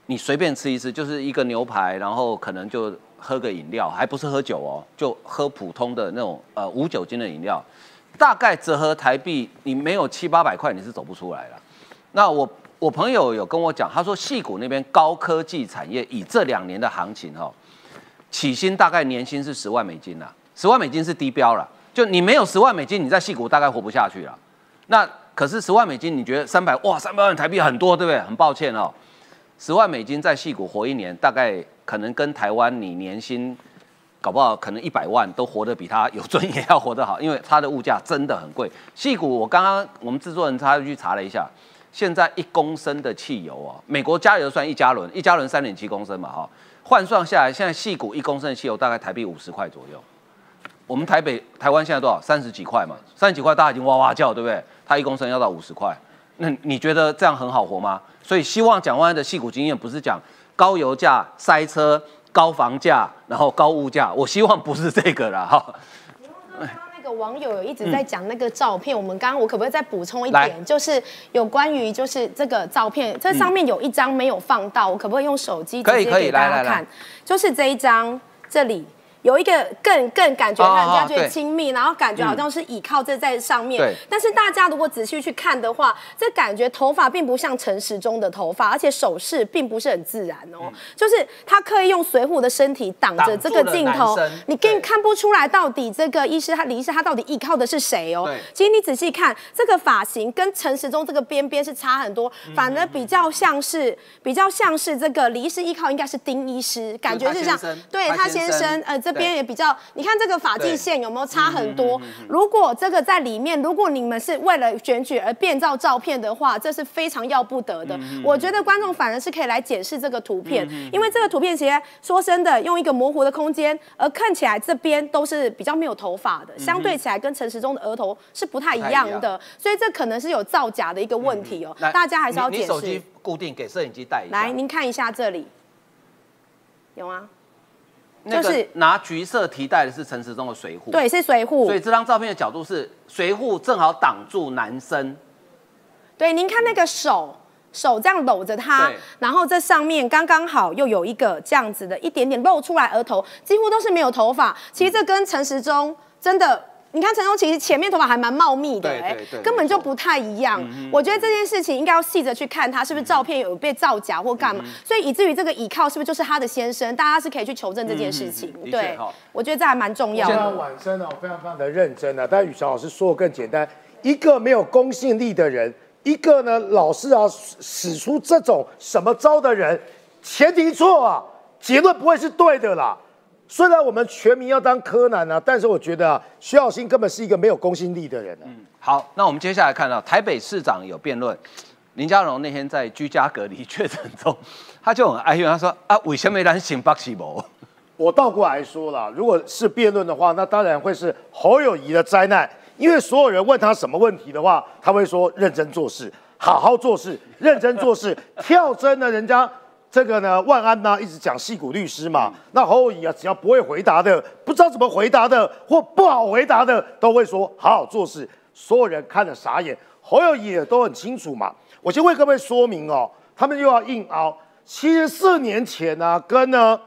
A: 你随便吃一次就是一个牛排，然后可能就喝个饮料，还不是喝酒哦，就喝普通的那种呃无酒精的饮料，大概折合台币，你没有七八百块你是走不出来了。那我。我朋友有跟我讲，他说戏谷那边高科技产业以这两年的行情哈，起薪大概年薪是十万美金呐，十万美金是低标了，就你没有十万美金，你在戏谷大概活不下去了。那可是十万美金，你觉得三百哇，三百万台币很多，对不对？很抱歉哦，十万美金在戏谷活一年，大概可能跟台湾你年薪搞不好可能一百万都活得比他有尊严要活得好，因为他的物价真的很贵。戏谷我刚刚我们制作人他去查了一下。现在一公升的汽油啊，美国加油算一加仑，一加仑三点七公升嘛，哈，换算下来，现在细股一公升的汽油大概台币五十块左右。我们台北、台湾现在多少？三十几块嘛，三十几块大家已经哇哇叫，对不对？它一公升要到五十块，那你觉得这样很好活吗？所以希望蒋万安的细股经验不是讲高油价、塞车、高房价，然后高物价，我希望不是这个啦，哈。
C: 个网友有一直在讲那个照片，我们刚刚我可不可以再补充一点？就是有关于就是这个照片，这上面有一张没有放到，我可不可以用手机直接给大家看？就是这一张，这里。有一个更更感觉让人家觉得亲密，然后感觉好像是倚靠这在上面。但是大家如果仔细去看的话，这感觉头发并不像陈时中的头发，而且手势并不是很自然哦。就是他刻意用随扈的身体挡着这个镜头，你更看不出来到底这个医师他李医师他到底依靠的是谁哦。其实你仔细看这个发型跟陈时中这个边边是差很多，反而比较像是比较像是这个李医师依靠应该是丁医师，感觉是这样。对他先生，呃这。边也比较，你看这个发际线有没有差很多？如果这个在里面，如果你们是为了选举而变造照片的话，这是非常要不得的。我觉得观众反而是可以来检视这个图片，因为这个图片其实说真的，用一个模糊的空间，而看起来这边都是比较没有头发的，相对起来跟陈时中的额头是不太一样的，所以这可能是有造假的一个问题哦。大家还是要解释。
A: 手机固定给摄影机带一下。
C: 来，您看一下这里，有吗？
A: 就是拿橘色提袋的是陈时中的水壶，
C: 对，是水壶。
A: 所以这张照片的角度是水壶正好挡住男生。
C: 对，您看那个手，手这样搂着他，然后这上面刚刚好又有一个这样子的一点点露出来，额头几乎都是没有头发。其实这跟陈时中真的。你看陈忠其实前面头发还蛮茂密的，哎，根本就不太一样。我觉得这件事情应该要细着去看，他是不是照片有被造假或干嘛，所以以至于这个倚靠是不是就是他的先生？大家是可以去求证这件事情。对，我觉得这还蛮重要的。
B: 晚生呢，非常非常的认真啊。但雨乔老师说的更简单，一个没有公信力的人，一个呢老是啊使出这种什么招的人，前提错啊，结论不会是对的啦。虽然我们全民要当柯南啊，但是我觉得啊，徐小新根本是一个没有公信力的人。嗯，
A: 好，那我们接下来看到台北市长有辩论，林佳荣那天在居家隔离确诊中，他就很哀怨，他说啊，为什么没人醒巴西博？
B: 我倒过来说了，如果是辩论的话，那当然会是侯友谊的灾难，因为所有人问他什么问题的话，他会说认真做事，好好做事，认真做事，跳针的人家。这个呢，万安呢一直讲戏骨律师嘛，那侯友宜啊，只要不会回答的，不知道怎么回答的，或不好回答的，都会说好好做事。所有人看了傻眼，侯友宜也都很清楚嘛。我先为各位说明哦，他们又要硬凹。七十四年前呢、跟呢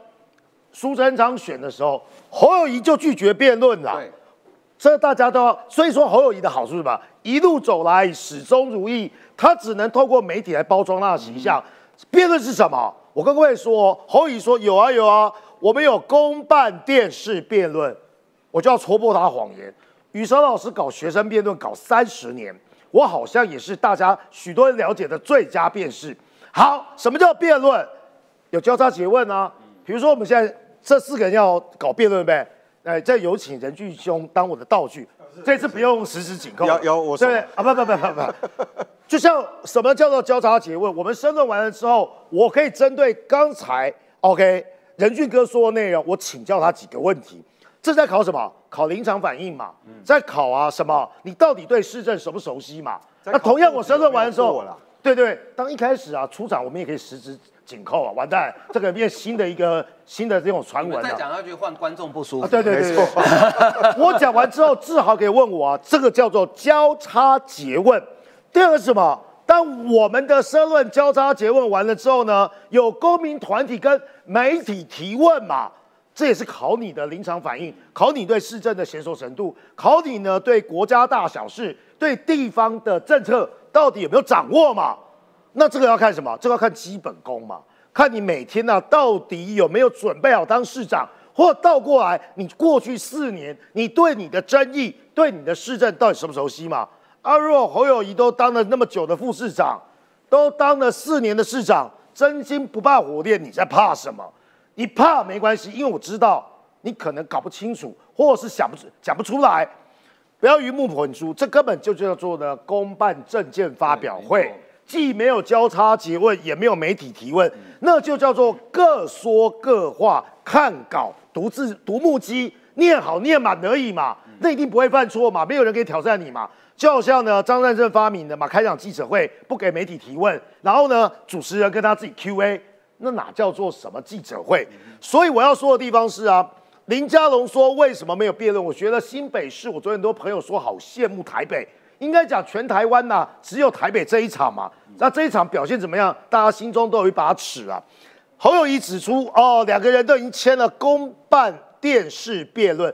B: 苏贞昌选的时候，侯友谊就拒绝辩论了。
I: 对，
B: 这大家都要，所以说侯友谊的好处是什么？一路走来始终如一，他只能透过媒体来包装他的形象。辩论是什么？我跟各位说，侯友谊说有啊有啊，我们有公办电视辩论，我就要戳破他谎言。雨生老师搞学生辩论搞三十年，我好像也是大家许多人了解的最佳辩士。好，什么叫辩论？有交叉诘问啊。比如说我们现在这四个人要搞辩论呗，哎，再有请任俊兄当我的道具，这次不用十指紧扣，
I: 有有我
B: 对啊？不不不不不，就像什么叫做交叉诘问？我们申论完了之后，我可以针对刚才 OK 任俊哥说的内容，我请教他几个问题。这在考什么？考临场反应嘛，在考啊什么？你到底对市政熟不熟悉嘛？那同样我申论完的时候对对，当一开始啊出场，我们也可以十指紧扣啊，完蛋，这个变新的一个新的这种传闻
A: 再讲下去换观众不舒服。
B: 啊，对对对对，(laughs) 我讲完之后，志豪可以问我啊，这个叫做交叉诘问。第二个是什么？当我们的申论交叉诘问完了之后呢，有公民团体跟媒体提问嘛，这也是考你的临场反应，考你对市政的娴熟程度，考你呢对国家大小事、对地方的政策到底有没有掌握嘛？那这个要看什么？这个要看基本功嘛，看你每天呢、到底有没有准备好当市长，或倒过来，你过去四年你对你的争议、对你的市政到底熟不熟悉嘛？啊，若侯友谊都当了那么久的副市长，都当了四年的市长，真金不怕火炼，你在怕什么？你怕没关系，因为我知道你可能搞不清楚，或者是想不出讲不出来。不要鱼目混珠，这根本就叫做呢公办证件发表会，既没有交叉诘问，也没有媒体提问，那就叫做各说各话，看稿独自独木鸡，念好念满而已嘛，那一定不会犯错嘛，没有人可以挑战你嘛。就好像呢张善政发明的嘛，开场记者会不给媒体提问，然后呢主持人跟他自己 Q&A，那哪叫做什么记者会？所以我要说的地方是啊，林佳龙说为什么没有辩论？我觉得新北市，我昨天很多朋友说好羡慕台北，应该讲全台湾呐、只有台北这一场嘛。那这一场表现怎么样？大家心中都有一把尺啊。侯友谊指出，哦，两个人都已经签了公办电视辩论，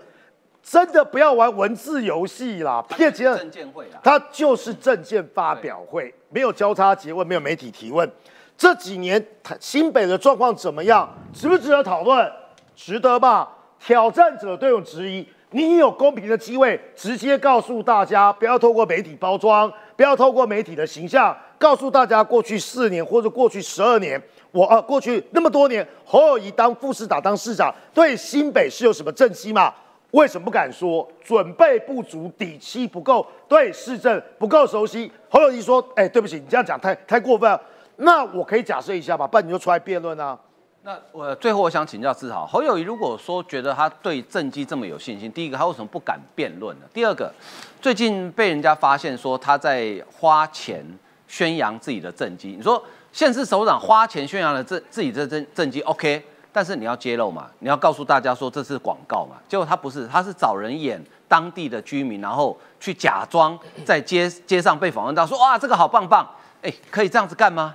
B: 真的不要玩文字游戏啦，骗钱。
A: 证监会啦，
B: 他就是证件发表会，没有交叉诘问，没有媒体提问。这几年台新北的状况怎么样？值不值得讨论？值得吧？挑战者都有质疑，你有公平的机会，直接告诉大家，不要透过媒体包装，不要透过媒体的形象，告诉大家过去四年或者过去十二年，我呃过去那么多年，侯友谊当副市长当市长，对新北市有什么政绩吗？为什么不敢说？准备不足，底气不够，对市政不够熟悉。侯友谊说：“哎、对不起，你这样讲太太过分了。那我可以假设一下吧，不然你就出来辩论啊。
A: 那我最后我想请教志豪，侯友谊如果说觉得他对政绩这么有信心，第一个他为什么不敢辩论呢？第二个，最近被人家发现说他在花钱宣扬自己的政绩，你说县市首长花钱宣扬了自自己的政政绩，OK，但是你要揭露嘛，你要告诉大家说这是广告嘛，结果他不是，他是找人演当地的居民，然后去假装在街街上被访问到说哇这个好棒棒，哎，可以这样子干吗？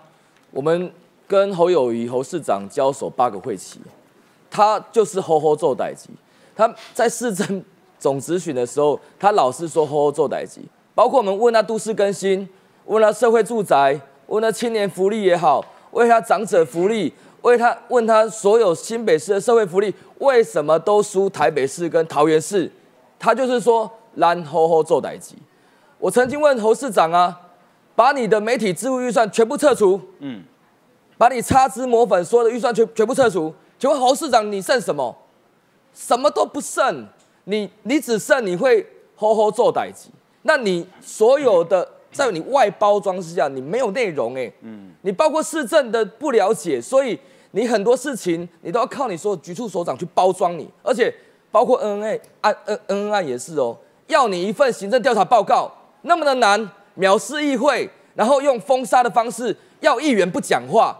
H: 我们跟侯友谊侯市长交手八个会期，他就是吼吼做代级。他在市政总咨询的时候，他老是说吼吼做代级，包括我们问他都市更新，问他社会住宅，问他青年福利也好，为他长者福利，为他问他所有新北市的社会福利，为什么都输台北市跟桃园市？他就是说蓝吼吼做代级。我曾经问侯市长啊，把你的媒体支付预算全部撤除，
A: 嗯，
H: 把你擦脂抹粉所有的预算全全部撤除。请问侯市长，你剩什么？什么都不剩，你你只剩你会吼吼做代级。那你所有的在你外包装之下，你没有内容哎，嗯，你包括市政的不了解，所以你很多事情你都要靠你所有局处首长去包装你，而且包括 N N A 案 N N N 案也是哦，要你一份行政调查报告那么的难，藐视议会，然后用封杀的方式要议员不讲话，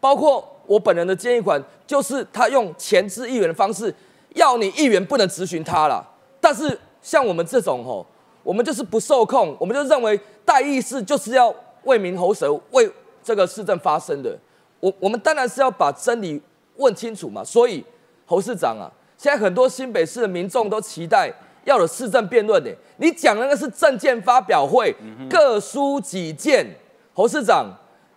H: 包括我本人的建议款，就是他用前置议员的方式，要你议员不能质询他了。但是像我们这种吼，我们就是不受控，我们就认为代议士就是要为民喉舌，为这个市政发声的。我我们当然是要把真理问清楚嘛。所以侯市长啊，现在很多新北市的民众都期待要有市政辩论的。你讲那个是政见发表会，各抒己见。侯市长，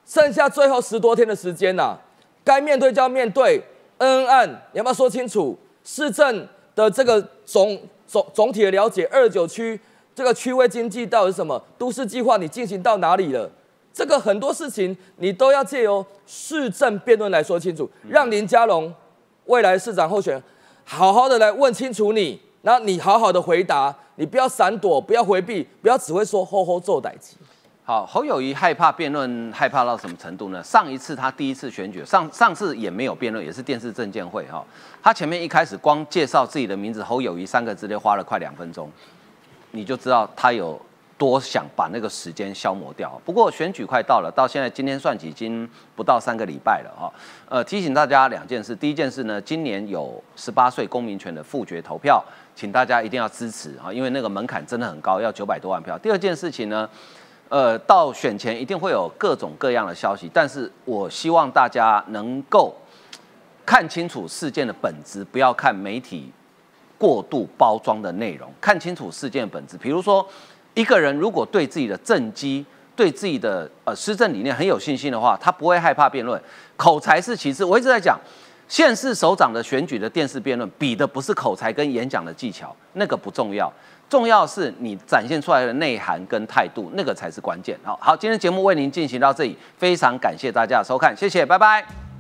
H: 剩下最后十多天的时间呐，该面对就要面对，恩恩案你要不要说清楚？市政的这个总总总体的了解，二九区这个区位经济到底是什么？都市计划你进行到哪里了？这个很多事情你都要借由市政辩论来说清楚，让林佳龙未来市长候选人好好的来问清楚你，然后你好好的回答，你不要闪躲，不要回避，不要只会说吼吼做代级。
A: 好，侯友谊害怕辩论，害怕到什么程度呢？上一次他第一次选举，上上次也没有辩论，也是电视证监会哈。他前面一开始光介绍自己的名字侯友谊三个字，就花了快两分钟，你就知道他有多想把那个时间消磨掉。不过选举快到了，到现在今天算起已经不到三个礼拜了哈。呃，提醒大家两件事，第一件事呢，今年有十八岁公民权的复决投票，请大家一定要支持啊，因为那个门槛真的很高，要九百多万票。第二件事情呢。呃，到选前一定会有各种各样的消息，但是我希望大家能够看清楚事件的本质，不要看媒体过度包装的内容，看清楚事件的本质。比如说，一个人如果对自己的政绩、对自己的呃施政理念很有信心的话，他不会害怕辩论。口才是其次，我一直在讲，县市首长的选举的电视辩论，比的不是口才跟演讲的技巧，那个不重要。重要是你展现出来的内涵跟态度，那个才是关键。好好，今天节目为您进行到这里，非常感谢大家的收看，谢谢，拜拜。